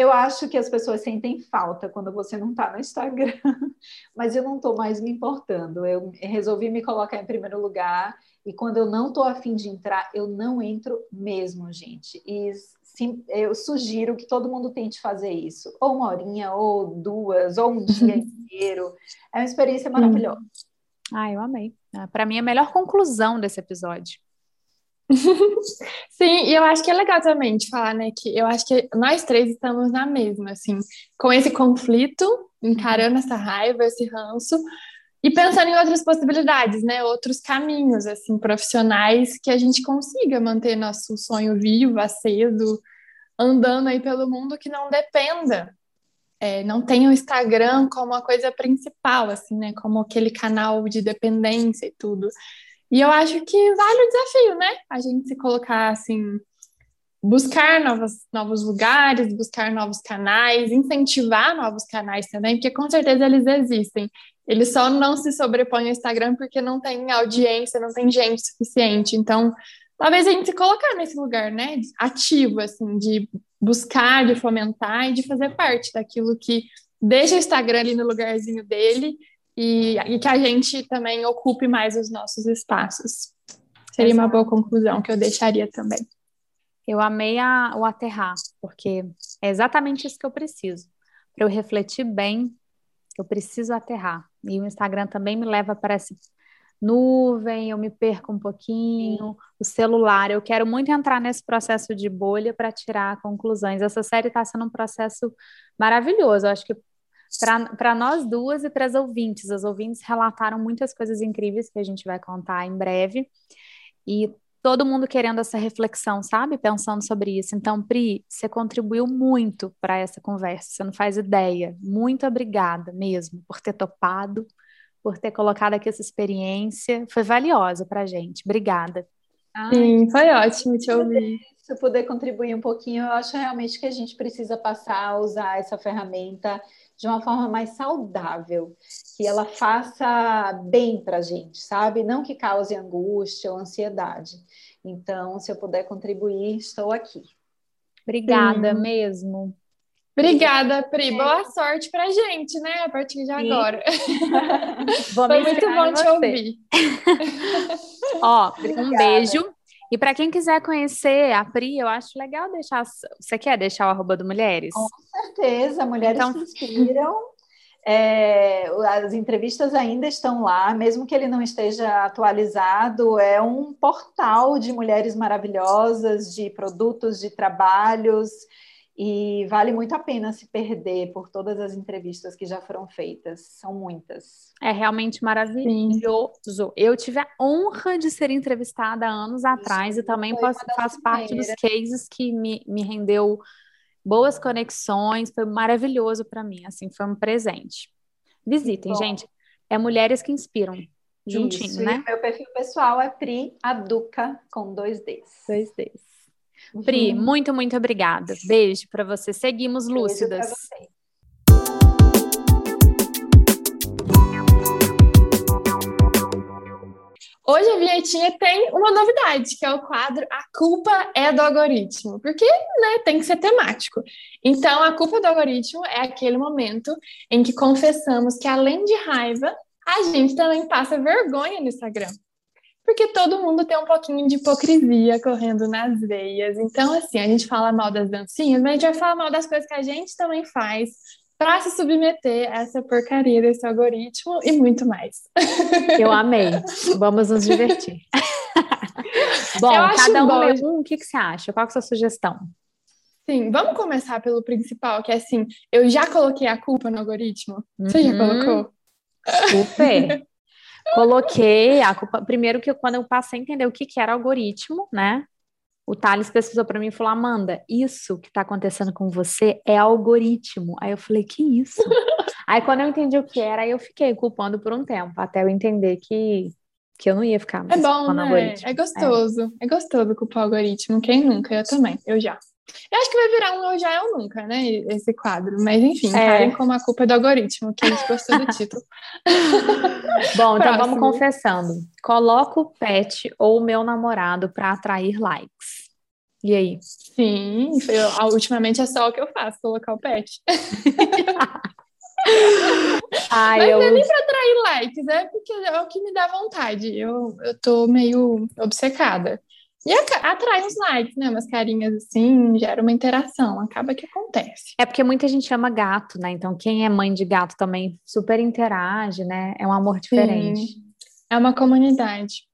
eu acho que as pessoas sentem falta quando você não está no Instagram, <laughs> mas eu não estou mais me importando. Eu resolvi me colocar em primeiro lugar e quando eu não estou afim de entrar, eu não entro mesmo, gente. E sim, eu sugiro que todo mundo tente fazer isso, ou uma horinha, ou duas, ou um <laughs> dia inteiro. É uma experiência maravilhosa. Ah, eu amei. Ah, Para mim, é a melhor conclusão desse episódio. <laughs> Sim, e eu acho que é legal também de falar, né, que eu acho que nós três estamos na mesma, assim, com esse conflito, encarando essa raiva, esse ranço, e pensando em outras possibilidades, né, outros caminhos, assim, profissionais que a gente consiga manter nosso sonho vivo, aceso, andando aí pelo mundo que não dependa, é, não tenha o Instagram como a coisa principal, assim, né, como aquele canal de dependência e tudo. E eu acho que vale o desafio, né? A gente se colocar assim, buscar novos, novos lugares, buscar novos canais, incentivar novos canais também, porque com certeza eles existem. Eles só não se sobrepõem ao Instagram porque não tem audiência, não tem gente suficiente. Então, talvez a gente se colocar nesse lugar, né? Ativo, assim, de buscar, de fomentar e de fazer parte daquilo que deixa o Instagram ali no lugarzinho dele e, e que a gente também ocupe mais os nossos espaços. Seria Exato. uma boa conclusão que eu deixaria também. Eu amei a, o aterrar, porque é exatamente isso que eu preciso. Para eu refletir bem, eu preciso aterrar. E o Instagram também me leva para essa nuvem, eu me perco um pouquinho, Sim. o celular. Eu quero muito entrar nesse processo de bolha para tirar conclusões. Essa série está sendo um processo maravilhoso. Eu acho que para nós duas e para as ouvintes. As ouvintes relataram muitas coisas incríveis que a gente vai contar em breve. E todo mundo querendo essa reflexão, sabe? Pensando sobre isso. Então, Pri, você contribuiu muito para essa conversa, você não faz ideia. Muito obrigada mesmo por ter topado, por ter colocado aqui essa experiência. Foi valiosa para a gente. Obrigada. Sim, foi ótimo te ouvir. Se eu puder contribuir um pouquinho, eu acho realmente que a gente precisa passar a usar essa ferramenta de uma forma mais saudável, que ela faça bem para a gente, sabe? Não que cause angústia ou ansiedade. Então, se eu puder contribuir, estou aqui. Obrigada Sim. mesmo. Obrigada, Pri. Boa sorte pra gente, né? A partir de agora. <laughs> Foi muito bom te ouvir. <laughs> Ó, um beijo. E para quem quiser conhecer a Pri, eu acho legal deixar. Você quer deixar o arroba do Mulheres? Com certeza, Mulheres então... que Inspiram. É, as entrevistas ainda estão lá, mesmo que ele não esteja atualizado, é um portal de mulheres maravilhosas, de produtos, de trabalhos. E vale muito a pena se perder por todas as entrevistas que já foram feitas. São muitas. É realmente maravilhoso. Sim. Eu tive a honra de ser entrevistada anos atrás e também posso, faço parte dos cases que me, me rendeu boas conexões. Foi maravilhoso para mim. Assim, foi um presente. Visitem, gente. É Mulheres que Inspiram. Juntinho, Isso, né? meu perfil pessoal é Pri Aduca com dois Ds. Dois Ds. Pri, uhum. muito, muito obrigada. Beijo para você. Seguimos lúcidas. Hoje a Vinhetinha tem uma novidade, que é o quadro A Culpa é do Algoritmo, porque né, tem que ser temático. Então, a culpa do algoritmo é aquele momento em que confessamos que, além de raiva, a gente também passa vergonha no Instagram porque todo mundo tem um pouquinho de hipocrisia correndo nas veias. Então, assim, a gente fala mal das dancinhas, mas a gente vai falar mal das coisas que a gente também faz para se submeter a essa porcaria desse algoritmo e muito mais. Eu amei. Vamos nos divertir. <laughs> bom, cada um bom. um. O que, que você acha? Qual é a sua sugestão? Sim, vamos começar pelo principal, que é assim, eu já coloquei a culpa no algoritmo. Você uhum. já colocou? Super. <laughs> Coloquei a culpa. Primeiro que quando eu passei a entender o que, que era algoritmo, né? O Thales pesquisou para mim e falou: Amanda, isso que está acontecendo com você é algoritmo. Aí eu falei: que isso? <laughs> aí quando eu entendi o que era, aí eu fiquei culpando por um tempo, até eu entender que, que eu não ia ficar mais É bom, né? Algoritmo. É gostoso. É. é gostoso culpar algoritmo. Quem nunca? Eu também. Eu já. Eu acho que vai virar um Eu Já Eu Nunca, né? Esse quadro. Mas enfim, é. como a culpa é do algoritmo, que a gente gostou do título. <laughs> Bom, então vamos confessando. Coloco o pet ou o meu namorado para atrair likes. E aí? Sim, eu, ultimamente é só o que eu faço, colocar o pet. Ai, <laughs> Mas eu... não é nem para atrair likes, é porque é o que me dá vontade. Eu, eu tô meio obcecada. E atrai uns likes, né? Umas carinhas assim, gera uma interação, acaba que acontece. É porque muita gente ama gato, né? Então, quem é mãe de gato também super interage, né? É um amor diferente. Sim. É uma comunidade.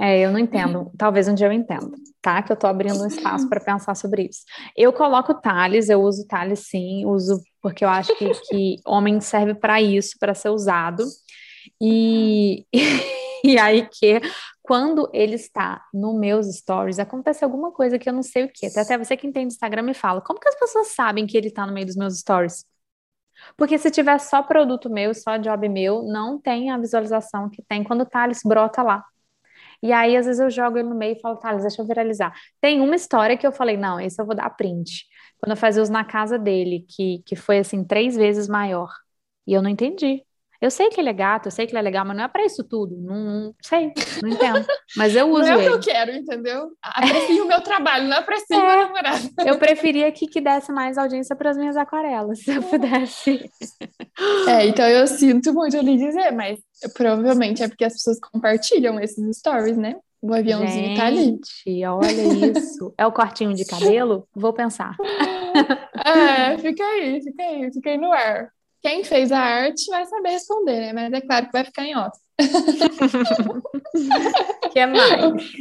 É, eu não entendo. Talvez um dia eu entenda, tá? Que eu tô abrindo um espaço para pensar sobre isso. Eu coloco Thales, eu uso Thales sim, uso porque eu acho que, que homem serve para isso, para ser usado. E, <laughs> e aí que quando ele está no meus stories, acontece alguma coisa que eu não sei o que. Até você que entende Instagram me fala, como que as pessoas sabem que ele está no meio dos meus stories? Porque se tiver só produto meu, só job meu, não tem a visualização que tem quando o Thales brota lá. E aí, às vezes, eu jogo ele no meio e falo, Thales, deixa eu viralizar. Tem uma história que eu falei, não, esse eu vou dar print. Quando eu fazia os na casa dele, que, que foi assim, três vezes maior. E eu não entendi. Eu sei que ele é gato, eu sei que ele é legal, mas não é para isso tudo. Não, não, sei, não entendo. Mas eu uso <laughs> Não é o que eu quero, entendeu? Aprecio o meu trabalho, não aprecio é, meu namorado. Eu preferia que, que desse mais audiência para as minhas aquarelas, se eu pudesse. É, então eu sinto muito ali dizer, mas provavelmente é porque as pessoas compartilham esses stories, né? O aviãozinho Gente, tá ali. olha isso. É o cortinho de cabelo? Vou pensar. <laughs> É, fica aí, fica aí, fica aí no ar. Quem fez a arte vai saber responder, né? Mas é claro que vai ficar em off. <laughs> que mais?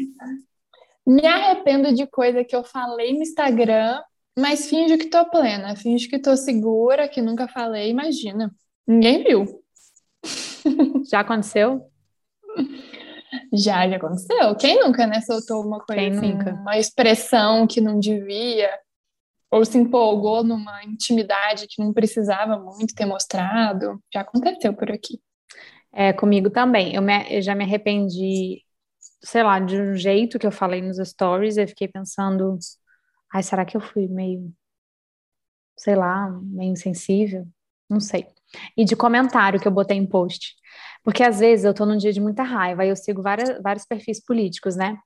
Me arrependo de coisa que eu falei no Instagram, mas finjo que tô plena, finjo que tô segura, que nunca falei, imagina. Ninguém viu. Já aconteceu? Já, já aconteceu. Quem nunca, né, soltou uma coisa Quem assim, nunca? uma expressão que não devia, ou se empolgou numa intimidade que não precisava muito ter mostrado. Já aconteceu por aqui. É, comigo também. Eu, me, eu já me arrependi, sei lá, de um jeito que eu falei nos stories, eu fiquei pensando, Ai, será que eu fui meio, sei lá, meio insensível? Não sei. E de comentário que eu botei em post. Porque às vezes eu tô num dia de muita raiva e eu sigo várias, vários perfis políticos, né?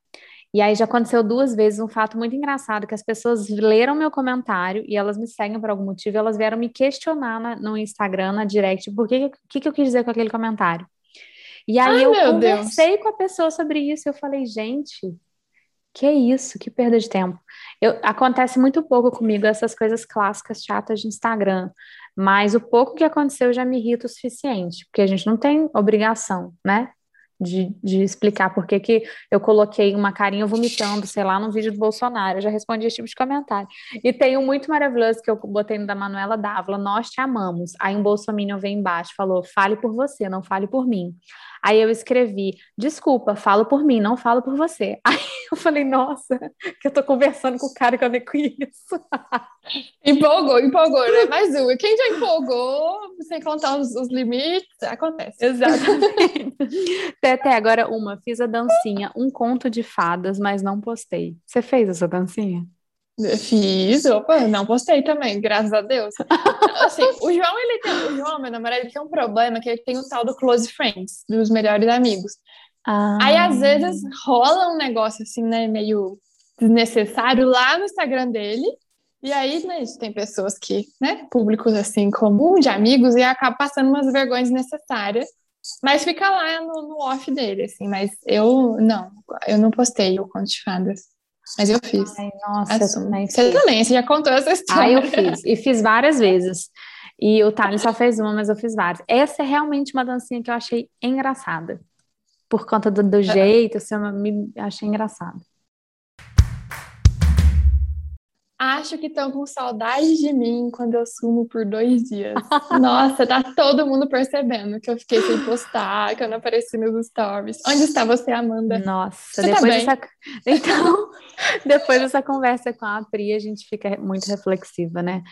E aí já aconteceu duas vezes um fato muito engraçado, que as pessoas leram meu comentário e elas me seguem por algum motivo, elas vieram me questionar na, no Instagram, na direct, por que, que, que eu quis dizer com aquele comentário. E aí Ai, eu conversei Deus. com a pessoa sobre isso, eu falei, gente, que isso, que perda de tempo. Eu, acontece muito pouco comigo essas coisas clássicas chatas de Instagram, mas o pouco que aconteceu já me irrita o suficiente, porque a gente não tem obrigação, né? De, de explicar por que, que eu coloquei uma carinha vomitando, sei lá, no vídeo do Bolsonaro. Eu já respondi esse tipo de comentário. E tem um muito maravilhoso que eu botei no da Manuela Dávila, nós te amamos. Aí um bolsominion veio embaixo, falou, fale por você, não fale por mim. Aí eu escrevi, desculpa, falo por mim, não falo por você. <laughs> Aí eu falei, nossa, que eu tô conversando com o cara que eu nem conheço. <laughs> Empolgou, empolgou, né? Mais uma. Quem já empolgou, sem contar os, os limites, acontece. Exatamente. <laughs> Até agora uma, fiz a dancinha, um conto de fadas, mas não postei. Você fez essa dancinha? Fiz, opa, não postei também, graças a Deus. Assim, <laughs> o João, ele tem, o João, meu namorado, ele tem um problema que ele tem o tal do close friends, dos melhores amigos. Ah. Aí, às vezes, rola um negócio assim, né, meio desnecessário lá no Instagram dele, e aí, né, tem pessoas que, né, públicos assim, comum de amigos, e acaba passando umas vergonhas necessárias, mas fica lá no, no off dele, assim, mas eu, não, eu não postei o Conto de Fadas. Mas eu fiz. Ai, nossa, eu também Você fiz. também, você já contou essa história. Ah, eu fiz. E fiz várias vezes. E o Thales só fez uma, mas eu fiz várias. Essa é realmente uma dancinha que eu achei engraçada. Por conta do, do jeito, assim, eu me achei engraçada. Acho que estão com saudade de mim quando eu sumo por dois dias. Nossa, tá todo mundo percebendo que eu fiquei sem postar, que eu não apareci nos stories. Onde está você, Amanda? Nossa, você tá depois tá dessa... <laughs> Então, depois dessa conversa com a Pri, a gente fica muito reflexiva, né?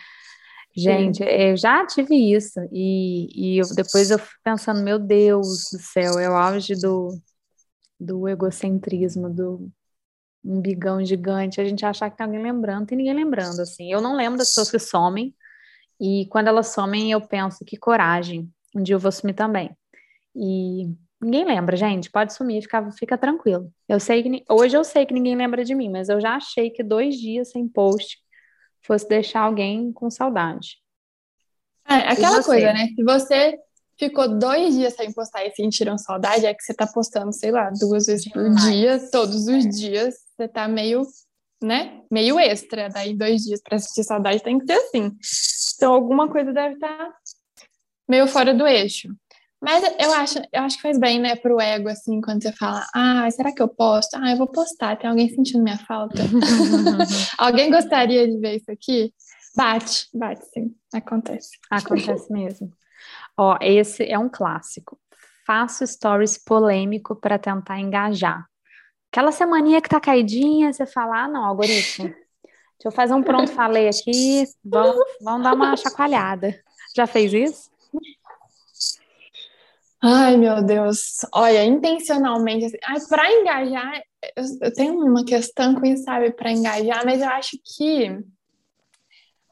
Gente, Sim. eu já tive isso, e, e eu, depois eu fico pensando, meu Deus do céu, é o auge do, do egocentrismo, do um bigão gigante, a gente achar que tem alguém lembrando, tem ninguém lembrando, assim. Eu não lembro das pessoas que somem, e quando elas somem, eu penso que coragem. Um dia eu vou sumir também. E ninguém lembra, gente. Pode sumir, fica, fica tranquilo. Eu sei que hoje eu sei que ninguém lembra de mim, mas eu já achei que dois dias sem post fosse deixar alguém com saudade. É, aquela coisa, né? Se você ficou dois dias sem postar e sentiram saudade, é que você tá postando, sei lá, duas vezes Demais. por dia, todos os dias você tá meio, né, meio extra. Daí dois dias para sentir saudade tem que ser assim. Então alguma coisa deve estar tá meio fora do eixo. Mas eu acho, eu acho que faz bem, né, pro ego, assim, quando você fala, ah, será que eu posto? Ah, eu vou postar, tem alguém sentindo minha falta? <laughs> alguém gostaria de ver isso aqui? Bate, bate, sim, acontece. Acontece mesmo. Ó, esse é um clássico. Faço stories polêmico para tentar engajar. Aquela semaninha que tá caidinha, você fala, ah, não, algoritmo, deixa eu fazer um pronto falei aqui, vamos, vamos dar uma chacoalhada. Já fez isso? Ai, meu Deus. Olha, intencionalmente, assim, para engajar, eu, eu, tenho uma questão com isso, sabe, para engajar, mas eu acho que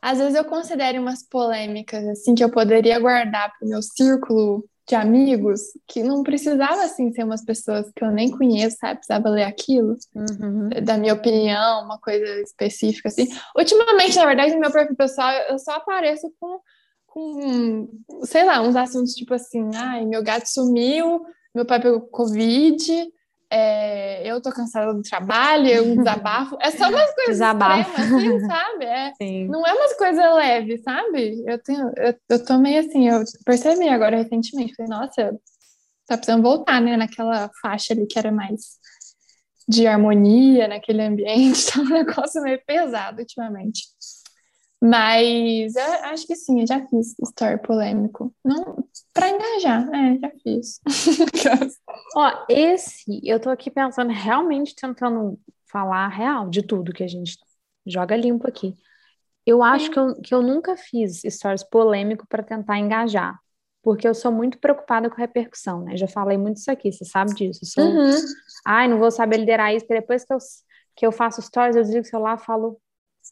às vezes eu considero umas polêmicas, assim, que eu poderia guardar para o meu círculo de amigos que não precisava assim ser umas pessoas que eu nem conheço, sabe? Precisava ler aquilo, uhum. da minha opinião, uma coisa específica assim. Ultimamente, na verdade, no meu perfil pessoal, eu só apareço com, com sei lá, uns assuntos tipo assim, ai, meu gato sumiu, meu pai pegou Covid, é, eu tô cansada do trabalho, eu <laughs> desabafo. É só umas coisas desabafo. extremas, assim, sabe? É, <laughs> não é umas coisas leves, sabe? Eu, tenho, eu, eu tô meio assim, eu percebi agora recentemente, falei, nossa, tá precisando voltar, né, naquela faixa ali que era mais de harmonia, naquele ambiente, <laughs> tá um negócio meio pesado ultimamente. Mas acho que sim, eu já fiz story polêmico. Não, para engajar, é, já fiz. <laughs> Ó, esse, eu tô aqui pensando, realmente tentando falar real de tudo que a gente joga limpo aqui. Eu acho que eu, que eu nunca fiz stories polêmico para tentar engajar, porque eu sou muito preocupada com a repercussão, né? Já falei muito isso aqui, você sabe disso. Sou, uhum. ai, não vou saber liderar isso, porque depois que eu, que eu faço stories, eu desligo o celular e falo,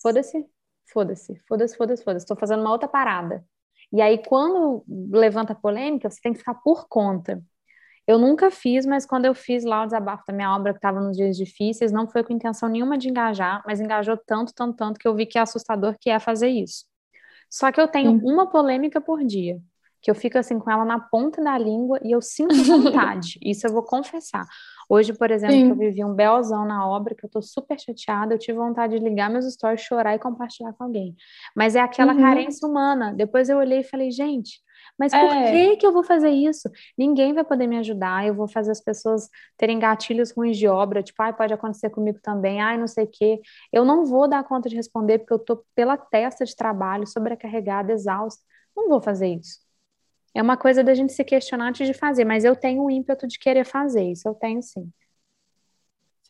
foda-se, foda-se, foda-se, foda-se, foda-se, estou fazendo uma outra parada. E aí, quando levanta polêmica, você tem que ficar por conta. Eu nunca fiz, mas quando eu fiz lá o desabafo da minha obra, que estava nos dias difíceis, não foi com intenção nenhuma de engajar, mas engajou tanto, tanto, tanto, que eu vi que é assustador que é fazer isso. Só que eu tenho uhum. uma polêmica por dia, que eu fico assim com ela na ponta da língua e eu sinto vontade. <laughs> isso eu vou confessar. Hoje, por exemplo, que eu vivi um belzão na obra, que eu tô super chateada, eu tive vontade de ligar meus stories, chorar e compartilhar com alguém. Mas é aquela uhum. carência humana. Depois eu olhei e falei, gente, mas por é. que, que eu vou fazer isso? Ninguém vai poder me ajudar, eu vou fazer as pessoas terem gatilhos ruins de obra, tipo, ai, pode acontecer comigo também, ai, não sei o quê. Eu não vou dar conta de responder porque eu tô pela testa de trabalho, sobrecarregada, exausta. Não vou fazer isso. É uma coisa da gente se questionar antes de fazer, mas eu tenho o ímpeto de querer fazer, isso eu tenho sim.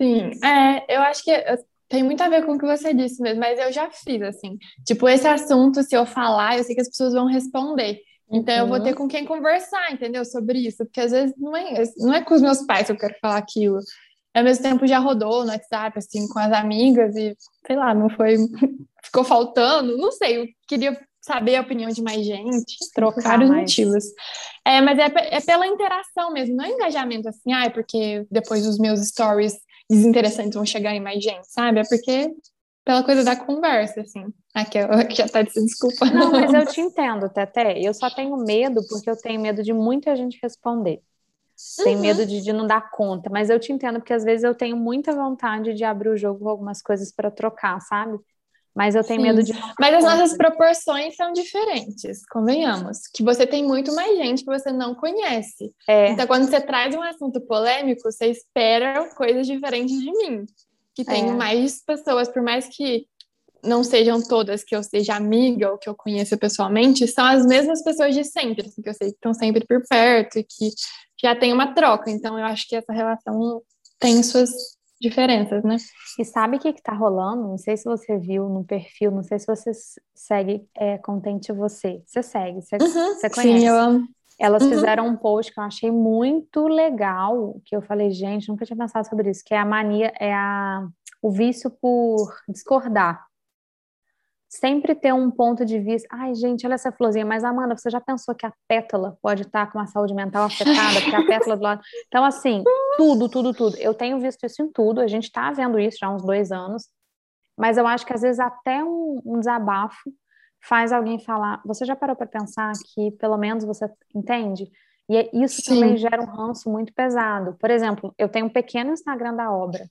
Sim, é, eu acho que tem muito a ver com o que você disse mesmo, mas eu já fiz, assim. Tipo, esse assunto, se eu falar, eu sei que as pessoas vão responder. Então, uhum. eu vou ter uhum. com quem conversar, entendeu? Sobre isso. Porque às vezes não é, não é com os meus pais que eu quero falar aquilo. Ao mesmo tempo, já rodou no WhatsApp, assim, com as amigas e, sei lá, não foi. <laughs> Ficou faltando. Não sei, eu queria saber a opinião de mais gente, trocar os motivos. É, mas é, é pela interação mesmo, não é engajamento assim, ah, é porque depois os meus stories desinteressantes vão chegar em mais gente, sabe? É porque pela coisa da conversa, assim. Aqui, <laughs> que já tá dizendo desculpa. Não, mas eu <laughs> te entendo, Teté. Eu só tenho medo porque eu tenho medo de muita gente responder. Tenho uhum. medo de, de não dar conta, mas eu te entendo porque às vezes eu tenho muita vontade de abrir o jogo com algumas coisas para trocar, sabe? Mas eu tenho Sim. medo de. Mas as nossas proporções são diferentes, convenhamos. Que você tem muito mais gente que você não conhece. É. Então, quando você traz um assunto polêmico, você espera coisas diferentes de mim. Que tenho é. mais pessoas, por mais que não sejam todas que eu seja amiga ou que eu conheça pessoalmente, são as mesmas pessoas de sempre, assim, que eu sei que estão sempre por perto e que já tem uma troca. Então, eu acho que essa relação tem suas diferenças, né? E sabe o que está rolando? Não sei se você viu no perfil, não sei se você segue é, Contente Você. Você segue, você, uhum, você conhece. Sim, eu amo. Elas uhum. fizeram um post que eu achei muito legal, que eu falei, gente, nunca tinha pensado sobre isso, que é a mania, é a, o vício por discordar sempre ter um ponto de vista. Ai, gente, olha essa florzinha, mas Amanda, você já pensou que a pétala pode estar com a saúde mental afetada, porque a pétala do lado. <laughs> Então, assim, tudo, tudo, tudo. Eu tenho visto isso em tudo, a gente está vendo isso já há uns dois anos, mas eu acho que às vezes até um, um desabafo faz alguém falar. Você já parou para pensar que pelo menos você entende? E é, isso Sim. também gera um ranço muito pesado. Por exemplo, eu tenho um pequeno Instagram da obra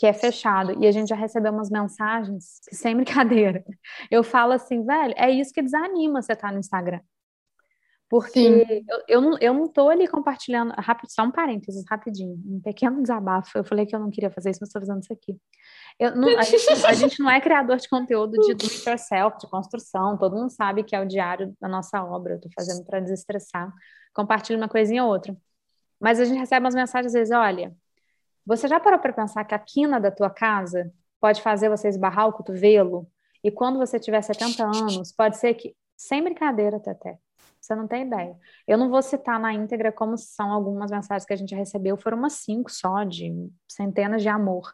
que é fechado, e a gente já recebeu umas mensagens, sem <laughs> brincadeira. Eu falo assim, velho, é isso que desanima você estar tá no Instagram. Porque eu, eu, não, eu não tô ali compartilhando, rápido, só um parênteses, rapidinho, um pequeno desabafo. Eu falei que eu não queria fazer isso, mas estou fazendo isso aqui. Eu, não, a, gente, a, gente, não é criador de conteúdo de do it yourself, de construção, todo mundo sabe que é o diário da nossa obra, eu estou fazendo para desestressar. Compartilho uma coisinha ou outra. Mas a gente recebe umas mensagens às vezes, olha, você já parou para pensar que a quina da tua casa pode fazer você esbarrar o cotovelo? E quando você tiver 70 anos, pode ser que. Sem brincadeira, Teté. Você não tem ideia. Eu não vou citar na íntegra como são algumas mensagens que a gente recebeu, foram umas cinco só, de centenas de amor.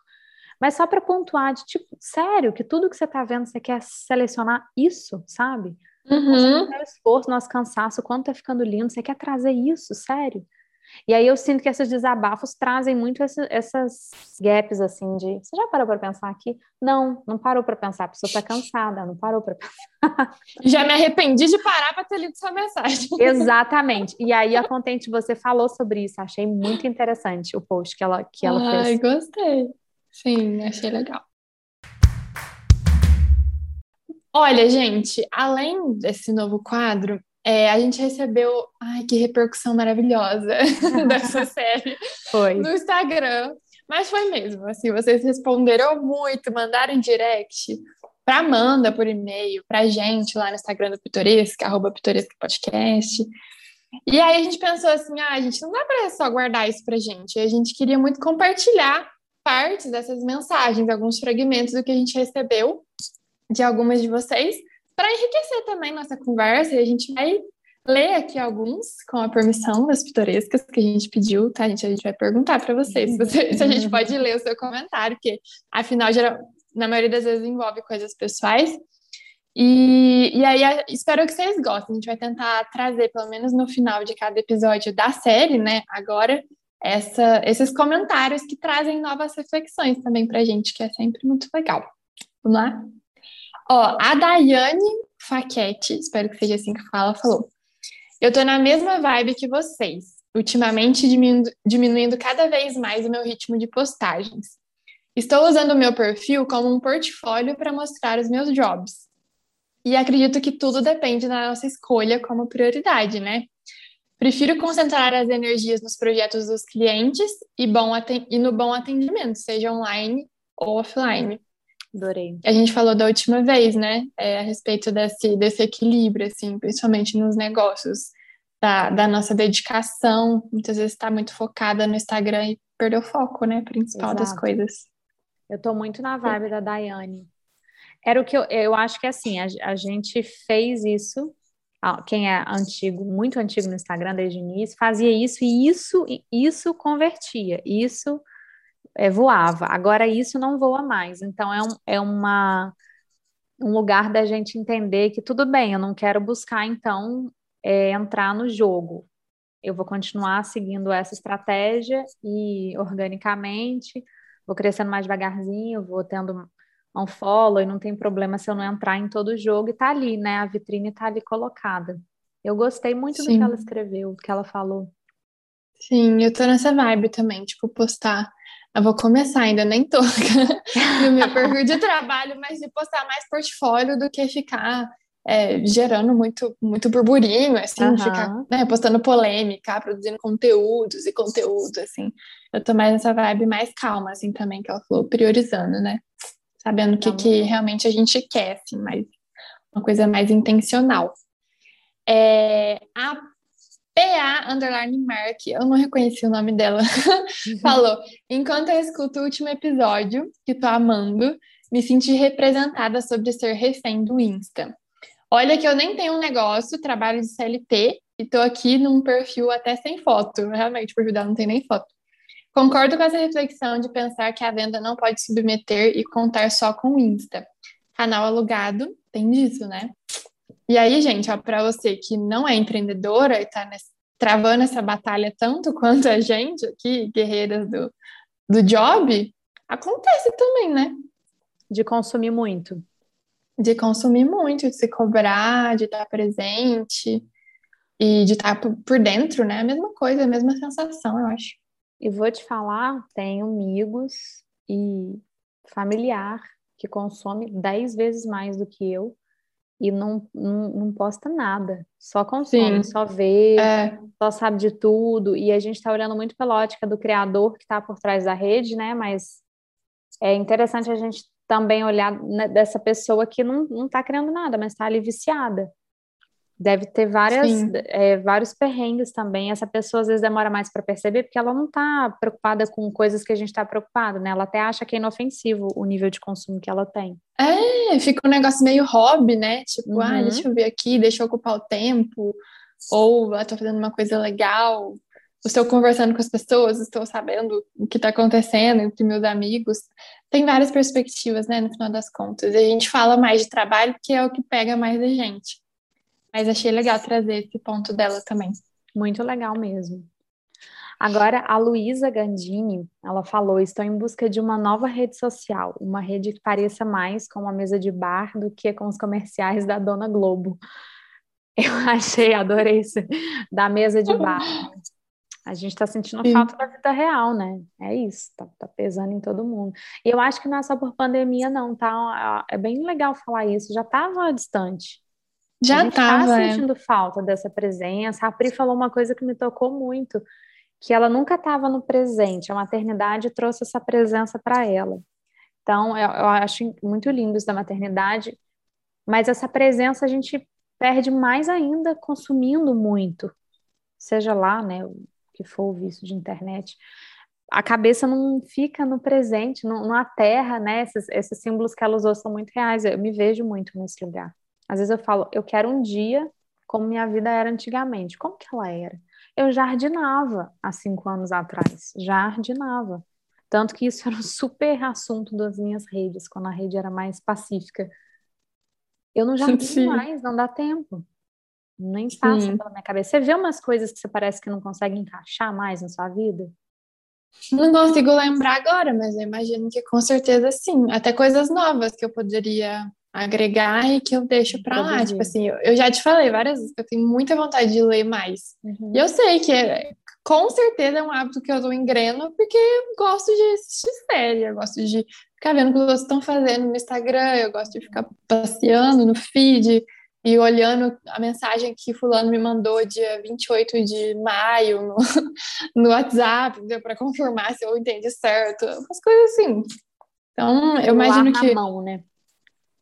Mas só para pontuar, de tipo, sério, que tudo que você está vendo, você quer selecionar isso, sabe? Uhum. Nosso esforço, nosso cansaço, quanto tá ficando lindo, você quer trazer isso, sério? E aí eu sinto que esses desabafos trazem muito essas gaps, assim, de você já parou para pensar aqui? Não, não parou para pensar, a pessoa está cansada, não parou para <laughs> pensar. Já me arrependi de parar para ter lido sua mensagem. <laughs> Exatamente. E aí a Contente, você falou sobre isso, achei muito interessante o post que ela, que ela Ai, fez. Ai, gostei. Sim, achei legal. Olha, gente, além desse novo quadro, é, a gente recebeu, ai, que repercussão maravilhosa <laughs> dessa <laughs> série foi. no Instagram. Mas foi mesmo, assim, vocês responderam muito, mandaram direct para Amanda por e-mail, para gente lá no Instagram do Pitoresca, arroba Pitoresca Podcast. E aí a gente pensou assim, ah, a gente não dá para só guardar isso para gente, a gente queria muito compartilhar partes dessas mensagens, alguns fragmentos do que a gente recebeu de algumas de vocês, para enriquecer também nossa conversa, a gente vai ler aqui alguns, com a permissão das pitorescas que a gente pediu, tá? A gente, a gente vai perguntar para vocês se, você, se, a gente pode ler o seu comentário, porque afinal, geral, na maioria das vezes envolve coisas pessoais. E, e aí, espero que vocês gostem. A gente vai tentar trazer, pelo menos no final de cada episódio da série, né? Agora, essa, esses comentários que trazem novas reflexões também pra gente, que é sempre muito legal. Vamos lá? Ó, a Daiane Faquete, espero que seja assim que fala, falou. Eu tô na mesma vibe que vocês, ultimamente diminuindo, diminuindo cada vez mais o meu ritmo de postagens. Estou usando o meu perfil como um portfólio para mostrar os meus jobs. E acredito que tudo depende da nossa escolha como prioridade, né? Prefiro concentrar as energias nos projetos dos clientes e, bom e no bom atendimento, seja online ou offline. Adorei. A gente falou da última vez, né? É, a respeito desse, desse equilíbrio, assim, principalmente nos negócios, da, da nossa dedicação. Muitas vezes está muito focada no Instagram e perdeu o foco, né? Principal Exato. das coisas. Eu estou muito na vibe da Daiane. Era o que eu, eu acho que assim, a, a gente fez isso, quem é antigo, muito antigo no Instagram desde o início, fazia isso e isso, isso convertia, isso é, voava. Agora isso não voa mais. Então é, um, é uma, um lugar da gente entender que tudo bem, eu não quero buscar então é, entrar no jogo. Eu vou continuar seguindo essa estratégia e organicamente vou crescendo mais devagarzinho, vou tendo um follow e não tem problema se eu não entrar em todo o jogo e tá ali, né? A vitrine tá ali colocada. Eu gostei muito Sim. do que ela escreveu, do que ela falou. Sim, eu tô nessa vibe também, tipo, postar. Eu vou começar, ainda nem tô <laughs> no meu perfil de trabalho, mas de postar mais portfólio do que ficar é, gerando muito, muito burburinho, assim, uhum. ficar né, postando polêmica, produzindo conteúdos e conteúdo, assim. Eu tô mais nessa vibe mais calma, assim, também, que ela falou, priorizando, né? sabendo o que, que realmente a gente quer, assim, mas uma coisa mais intencional. É, a PA Underline Mark, eu não reconheci o nome dela, <laughs> falou: enquanto eu escuto o último episódio, que tô amando, me senti representada sobre ser refém do Insta. Olha que eu nem tenho um negócio, trabalho de CLT e tô aqui num perfil até sem foto. Realmente, o perfil dela não tem nem foto. Concordo com essa reflexão de pensar que a venda não pode submeter e contar só com o Insta. Canal alugado, tem disso, né? E aí, gente, para você que não é empreendedora e está travando essa batalha tanto <laughs> quanto a gente aqui, guerreiras do, do job, acontece também, né? De consumir muito. De consumir muito, de se cobrar, de estar presente e de estar por dentro, né? A mesma coisa, a mesma sensação, eu acho. E vou te falar, tenho amigos e familiar que consome dez vezes mais do que eu e não, não, não posta nada, só consome, Sim. só vê, é. só sabe de tudo. E a gente está olhando muito pela ótica do criador que está por trás da rede, né? Mas é interessante a gente também olhar dessa pessoa que não está criando nada, mas está ali viciada. Deve ter várias, é, vários perrengues também. Essa pessoa às vezes demora mais para perceber, porque ela não está preocupada com coisas que a gente está preocupado, né? Ela até acha que é inofensivo o nível de consumo que ela tem. É, fica um negócio meio hobby, né? Tipo, ah, uhum. ah, deixa eu ver aqui, deixa eu ocupar o tempo. Ou ah, tô fazendo uma coisa legal. Estou conversando com as pessoas, estou sabendo o que está acontecendo entre meus amigos. Tem várias perspectivas, né, no final das contas. E a gente fala mais de trabalho, porque é o que pega mais a gente. Mas achei legal trazer esse ponto dela também. Muito legal mesmo. Agora, a Luísa Gandini, ela falou: estou em busca de uma nova rede social, uma rede que pareça mais com uma mesa de bar do que com os comerciais da Dona Globo. <laughs> Eu achei, adorei isso, da mesa de bar. A gente está sentindo Sim. falta da vida real, né? É isso, tá, tá, pesando em todo mundo. E eu acho que não é só por pandemia, não, tá? É bem legal falar isso, já estava distante. Já a gente estava tá sentindo é. falta dessa presença. A Pri falou uma coisa que me tocou muito, que ela nunca estava no presente. A maternidade trouxe essa presença para ela. Então, eu, eu acho muito lindo isso da maternidade, mas essa presença a gente perde mais ainda consumindo muito, seja lá, né, o que for o vício de internet. A cabeça não fica no presente, não, não aterra, né? Esses, esses símbolos que ela usou são muito reais. Eu me vejo muito nesse lugar. Às vezes eu falo, eu quero um dia como minha vida era antigamente. Como que ela era? Eu jardinava há cinco anos atrás, jardinava. Tanto que isso <laughs> era um super assunto das minhas redes, quando a rede era mais pacífica. Eu não vi mais, não dá tempo. Nem passa Sim. pela minha cabeça. Você vê umas coisas que você parece que não consegue encaixar mais na sua vida? Não consigo lembrar agora, mas eu imagino que com certeza sim. Até coisas novas que eu poderia agregar e que eu deixo para lá. Tipo assim, eu, eu, já te falei várias vezes que eu tenho muita vontade de ler mais. Uhum. E eu sei que é, com certeza é um hábito que eu tô engreno, porque eu gosto de assistir série, eu gosto de ficar vendo o que os outros estão fazendo no Instagram, eu gosto de ficar passeando no feed e olhando a mensagem que fulano me mandou dia 28 de maio no, <laughs> no WhatsApp, para confirmar se eu entendi certo, umas coisas assim. Então, eu imagino que... mão, né?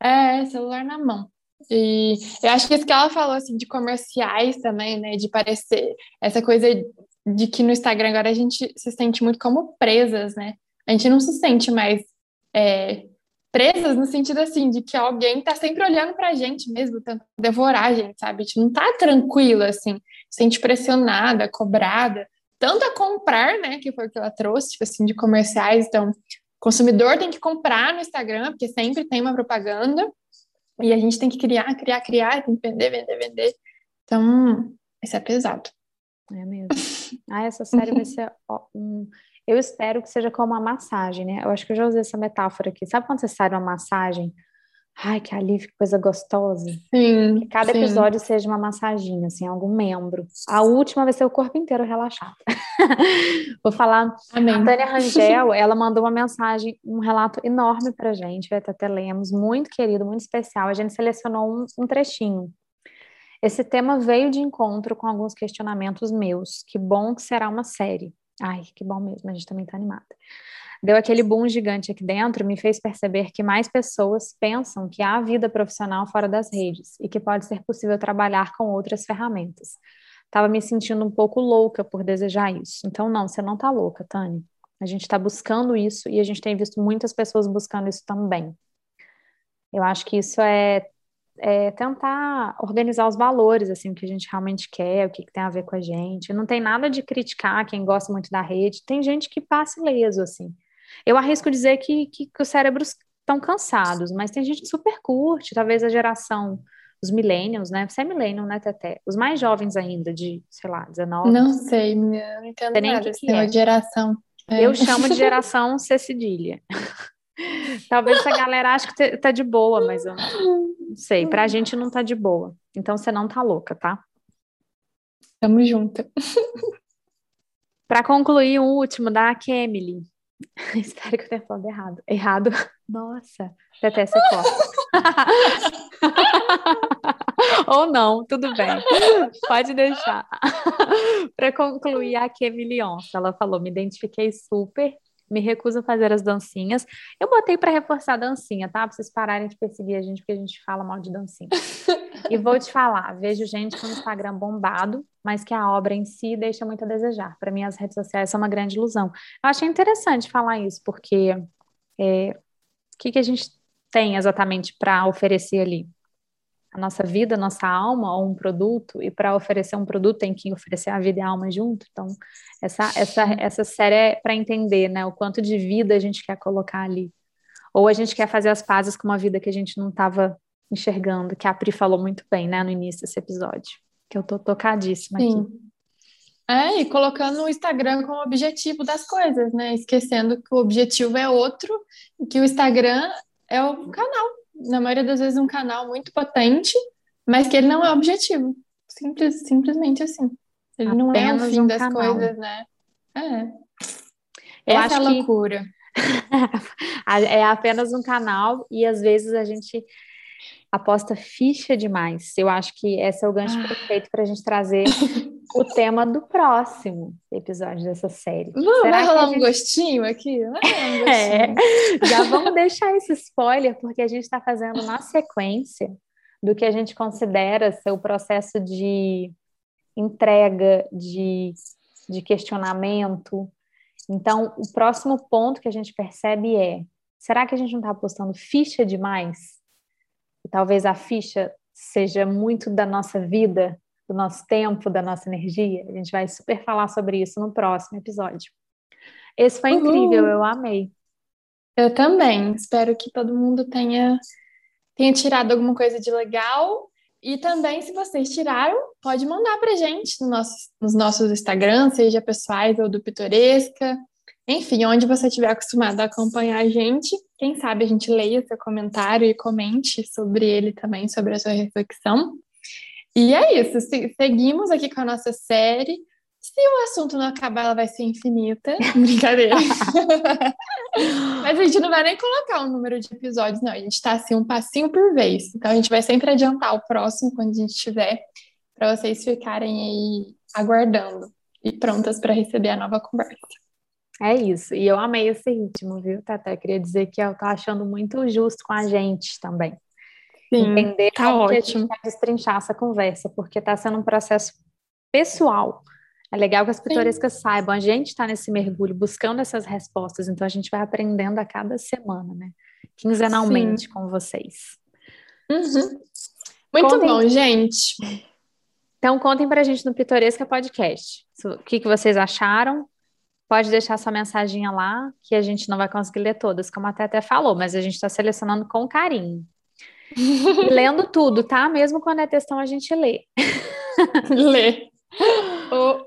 É, celular na mão. E eu acho que isso que ela falou, assim, de comerciais também, né, de parecer essa coisa de que no Instagram agora a gente se sente muito como presas, né? A gente não se sente mais é, presas no sentido assim, de que alguém tá sempre olhando pra gente mesmo, tentando devorar a gente, sabe? A gente não tá tranquila, assim, se sente pressionada, cobrada, tanto a comprar, né, que foi o que ela trouxe, tipo assim, de comerciais, então, consumidor tem que comprar no Instagram, porque sempre tem uma propaganda, e a gente tem que criar, criar, criar, tem que vender, vender, vender. Então, isso é pesado. É mesmo. Ah, essa série vai ser <laughs> um eu espero que seja como uma massagem, né? Eu acho que eu já usei essa metáfora aqui. Sabe quando você sai de uma massagem? Ai, que alívio, que coisa gostosa. Sim. Que cada sim. episódio seja uma massaginha, assim, algum membro. A última vai ser o corpo inteiro relaxado. <laughs> Vou falar. Amém. A Tânia Rangel, ela mandou uma mensagem, um relato enorme pra gente, até até lemos, muito querido, muito especial. A gente selecionou um, um trechinho. Esse tema veio de encontro com alguns questionamentos meus. Que bom que será uma série. Ai, que bom mesmo, a gente também está animada. Deu aquele boom gigante aqui dentro, me fez perceber que mais pessoas pensam que há vida profissional fora das redes e que pode ser possível trabalhar com outras ferramentas. Estava me sentindo um pouco louca por desejar isso. Então, não, você não está louca, Tani. A gente está buscando isso e a gente tem visto muitas pessoas buscando isso também. Eu acho que isso é é, tentar organizar os valores, assim, o que a gente realmente quer, o que, que, tem a ver com a gente. Não tem nada de criticar quem gosta muito da rede. Tem gente que passa ileso, assim. Eu arrisco dizer que, que, que os cérebros estão cansados, mas tem gente que super curte, talvez a geração, os millennials, né? Você é millennial, né, Teté? Os mais jovens ainda, de, sei lá, 19. Não sei, não entendo nada. Que que é. geração. É. Eu chamo de <laughs> geração C cedilha. <laughs> Talvez essa galera ache que tá de boa, mas eu não sei. Pra gente não tá de boa. Então você não tá louca, tá? Tamo junto. Para concluir, um último da Kemily. <laughs> Espero que eu tenha falado errado. Errado. <laughs> Nossa, até você corta. Ou não, tudo bem. Pode deixar. <laughs> Para concluir, a Kemily Onça, ela falou: me identifiquei super me recuso a fazer as dancinhas. Eu botei para reforçar a dancinha, tá? Para vocês pararem de perseguir a gente, porque a gente fala mal de dancinha. e vou te falar, vejo gente com o Instagram bombado, mas que a obra em si deixa muito a desejar. Para mim, as redes sociais são uma grande ilusão. Eu achei interessante falar isso, porque é, o que, que a gente tem exatamente para oferecer ali? a nossa vida, a nossa alma ou um produto, e para oferecer um produto tem que oferecer a vida e a alma junto. Então, essa, essa, essa série é para entender né, o quanto de vida a gente quer colocar ali. Ou a gente quer fazer as pazes com uma vida que a gente não estava enxergando, que a Pri falou muito bem né, no início desse episódio, que eu tô tocadíssima Sim. aqui. É, e colocando o Instagram como objetivo das coisas, né? Esquecendo que o objetivo é outro, e que o Instagram é o canal na maioria das vezes, um canal muito potente, mas que ele não é objetivo. Simples, simplesmente assim. Ele Apenas não é o fim um das canal. coisas, né? É. Eu Essa é a loucura. <laughs> é apenas um canal e às vezes a gente aposta ficha demais. Eu acho que esse é o gancho ah. perfeito para a gente trazer <laughs> o tema do próximo episódio dessa série. Vamos, vai rolar gente... um gostinho aqui? Um <laughs> gostinho. É, já vamos deixar esse spoiler, porque a gente está fazendo na sequência do que a gente considera ser o processo de entrega, de, de questionamento. Então, o próximo ponto que a gente percebe é: será que a gente não está apostando ficha demais? E talvez a ficha seja muito da nossa vida, do nosso tempo, da nossa energia. A gente vai super falar sobre isso no próximo episódio. Esse foi Uhul. incrível, eu amei. Eu também. Espero que todo mundo tenha, tenha tirado alguma coisa de legal. E também, se vocês tiraram, pode mandar para gente no nosso, nos nossos Instagrams, seja pessoais ou do Pitoresca. Enfim, onde você estiver acostumado a acompanhar a gente, quem sabe a gente leia seu comentário e comente sobre ele também, sobre a sua reflexão. E é isso, seguimos aqui com a nossa série. Se o assunto não acabar, ela vai ser infinita. <laughs> Brincadeira. <laughs> Mas a gente não vai nem colocar o um número de episódios, não. A gente está assim, um passinho por vez. Então a gente vai sempre adiantar o próximo quando a gente tiver, para vocês ficarem aí aguardando e prontas para receber a nova conversa. É isso. E eu amei esse ritmo, viu, Tata? Queria dizer que eu tô achando muito justo com a gente também. Sim, entender tá como ótimo. que a gente vai destrinchar essa conversa, porque está sendo um processo pessoal. É legal que as pitorescas Sim. saibam, a gente está nesse mergulho buscando essas respostas, então a gente vai aprendendo a cada semana, né? Quinzenalmente Sim. com vocês. Uhum. Muito contem... bom, gente. Então contem para a gente no Pitoresca Podcast o que, que vocês acharam. Pode deixar sua mensagem lá, que a gente não vai conseguir ler todas, como até até falou, mas a gente está selecionando com carinho. <laughs> Lendo tudo, tá? Mesmo quando é textão, a gente lê. <laughs> lê. Oh.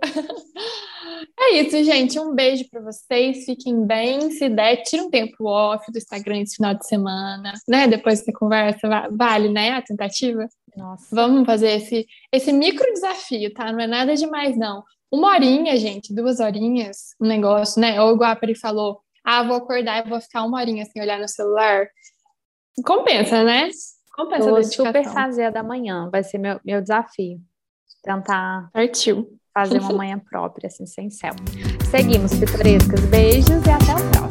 É isso, gente. Um beijo para vocês. Fiquem bem. Se der, tira um tempo off do Instagram esse final de semana, né? Depois dessa conversa, vale, né? A tentativa. Nossa. Vamos fazer esse, esse micro desafio, tá? Não é nada demais, não. Uma horinha, gente, duas horinhas, um negócio, né? Ou igual a Pri falou, ah, vou acordar e vou ficar uma horinha sem olhar no celular. Compensa, né? Compensa Vou super fazer a da manhã, vai ser meu, meu desafio. Tentar Partiu. fazer uma manhã própria, assim, sem céu. Seguimos, pitorescas. Beijos e até o próximo.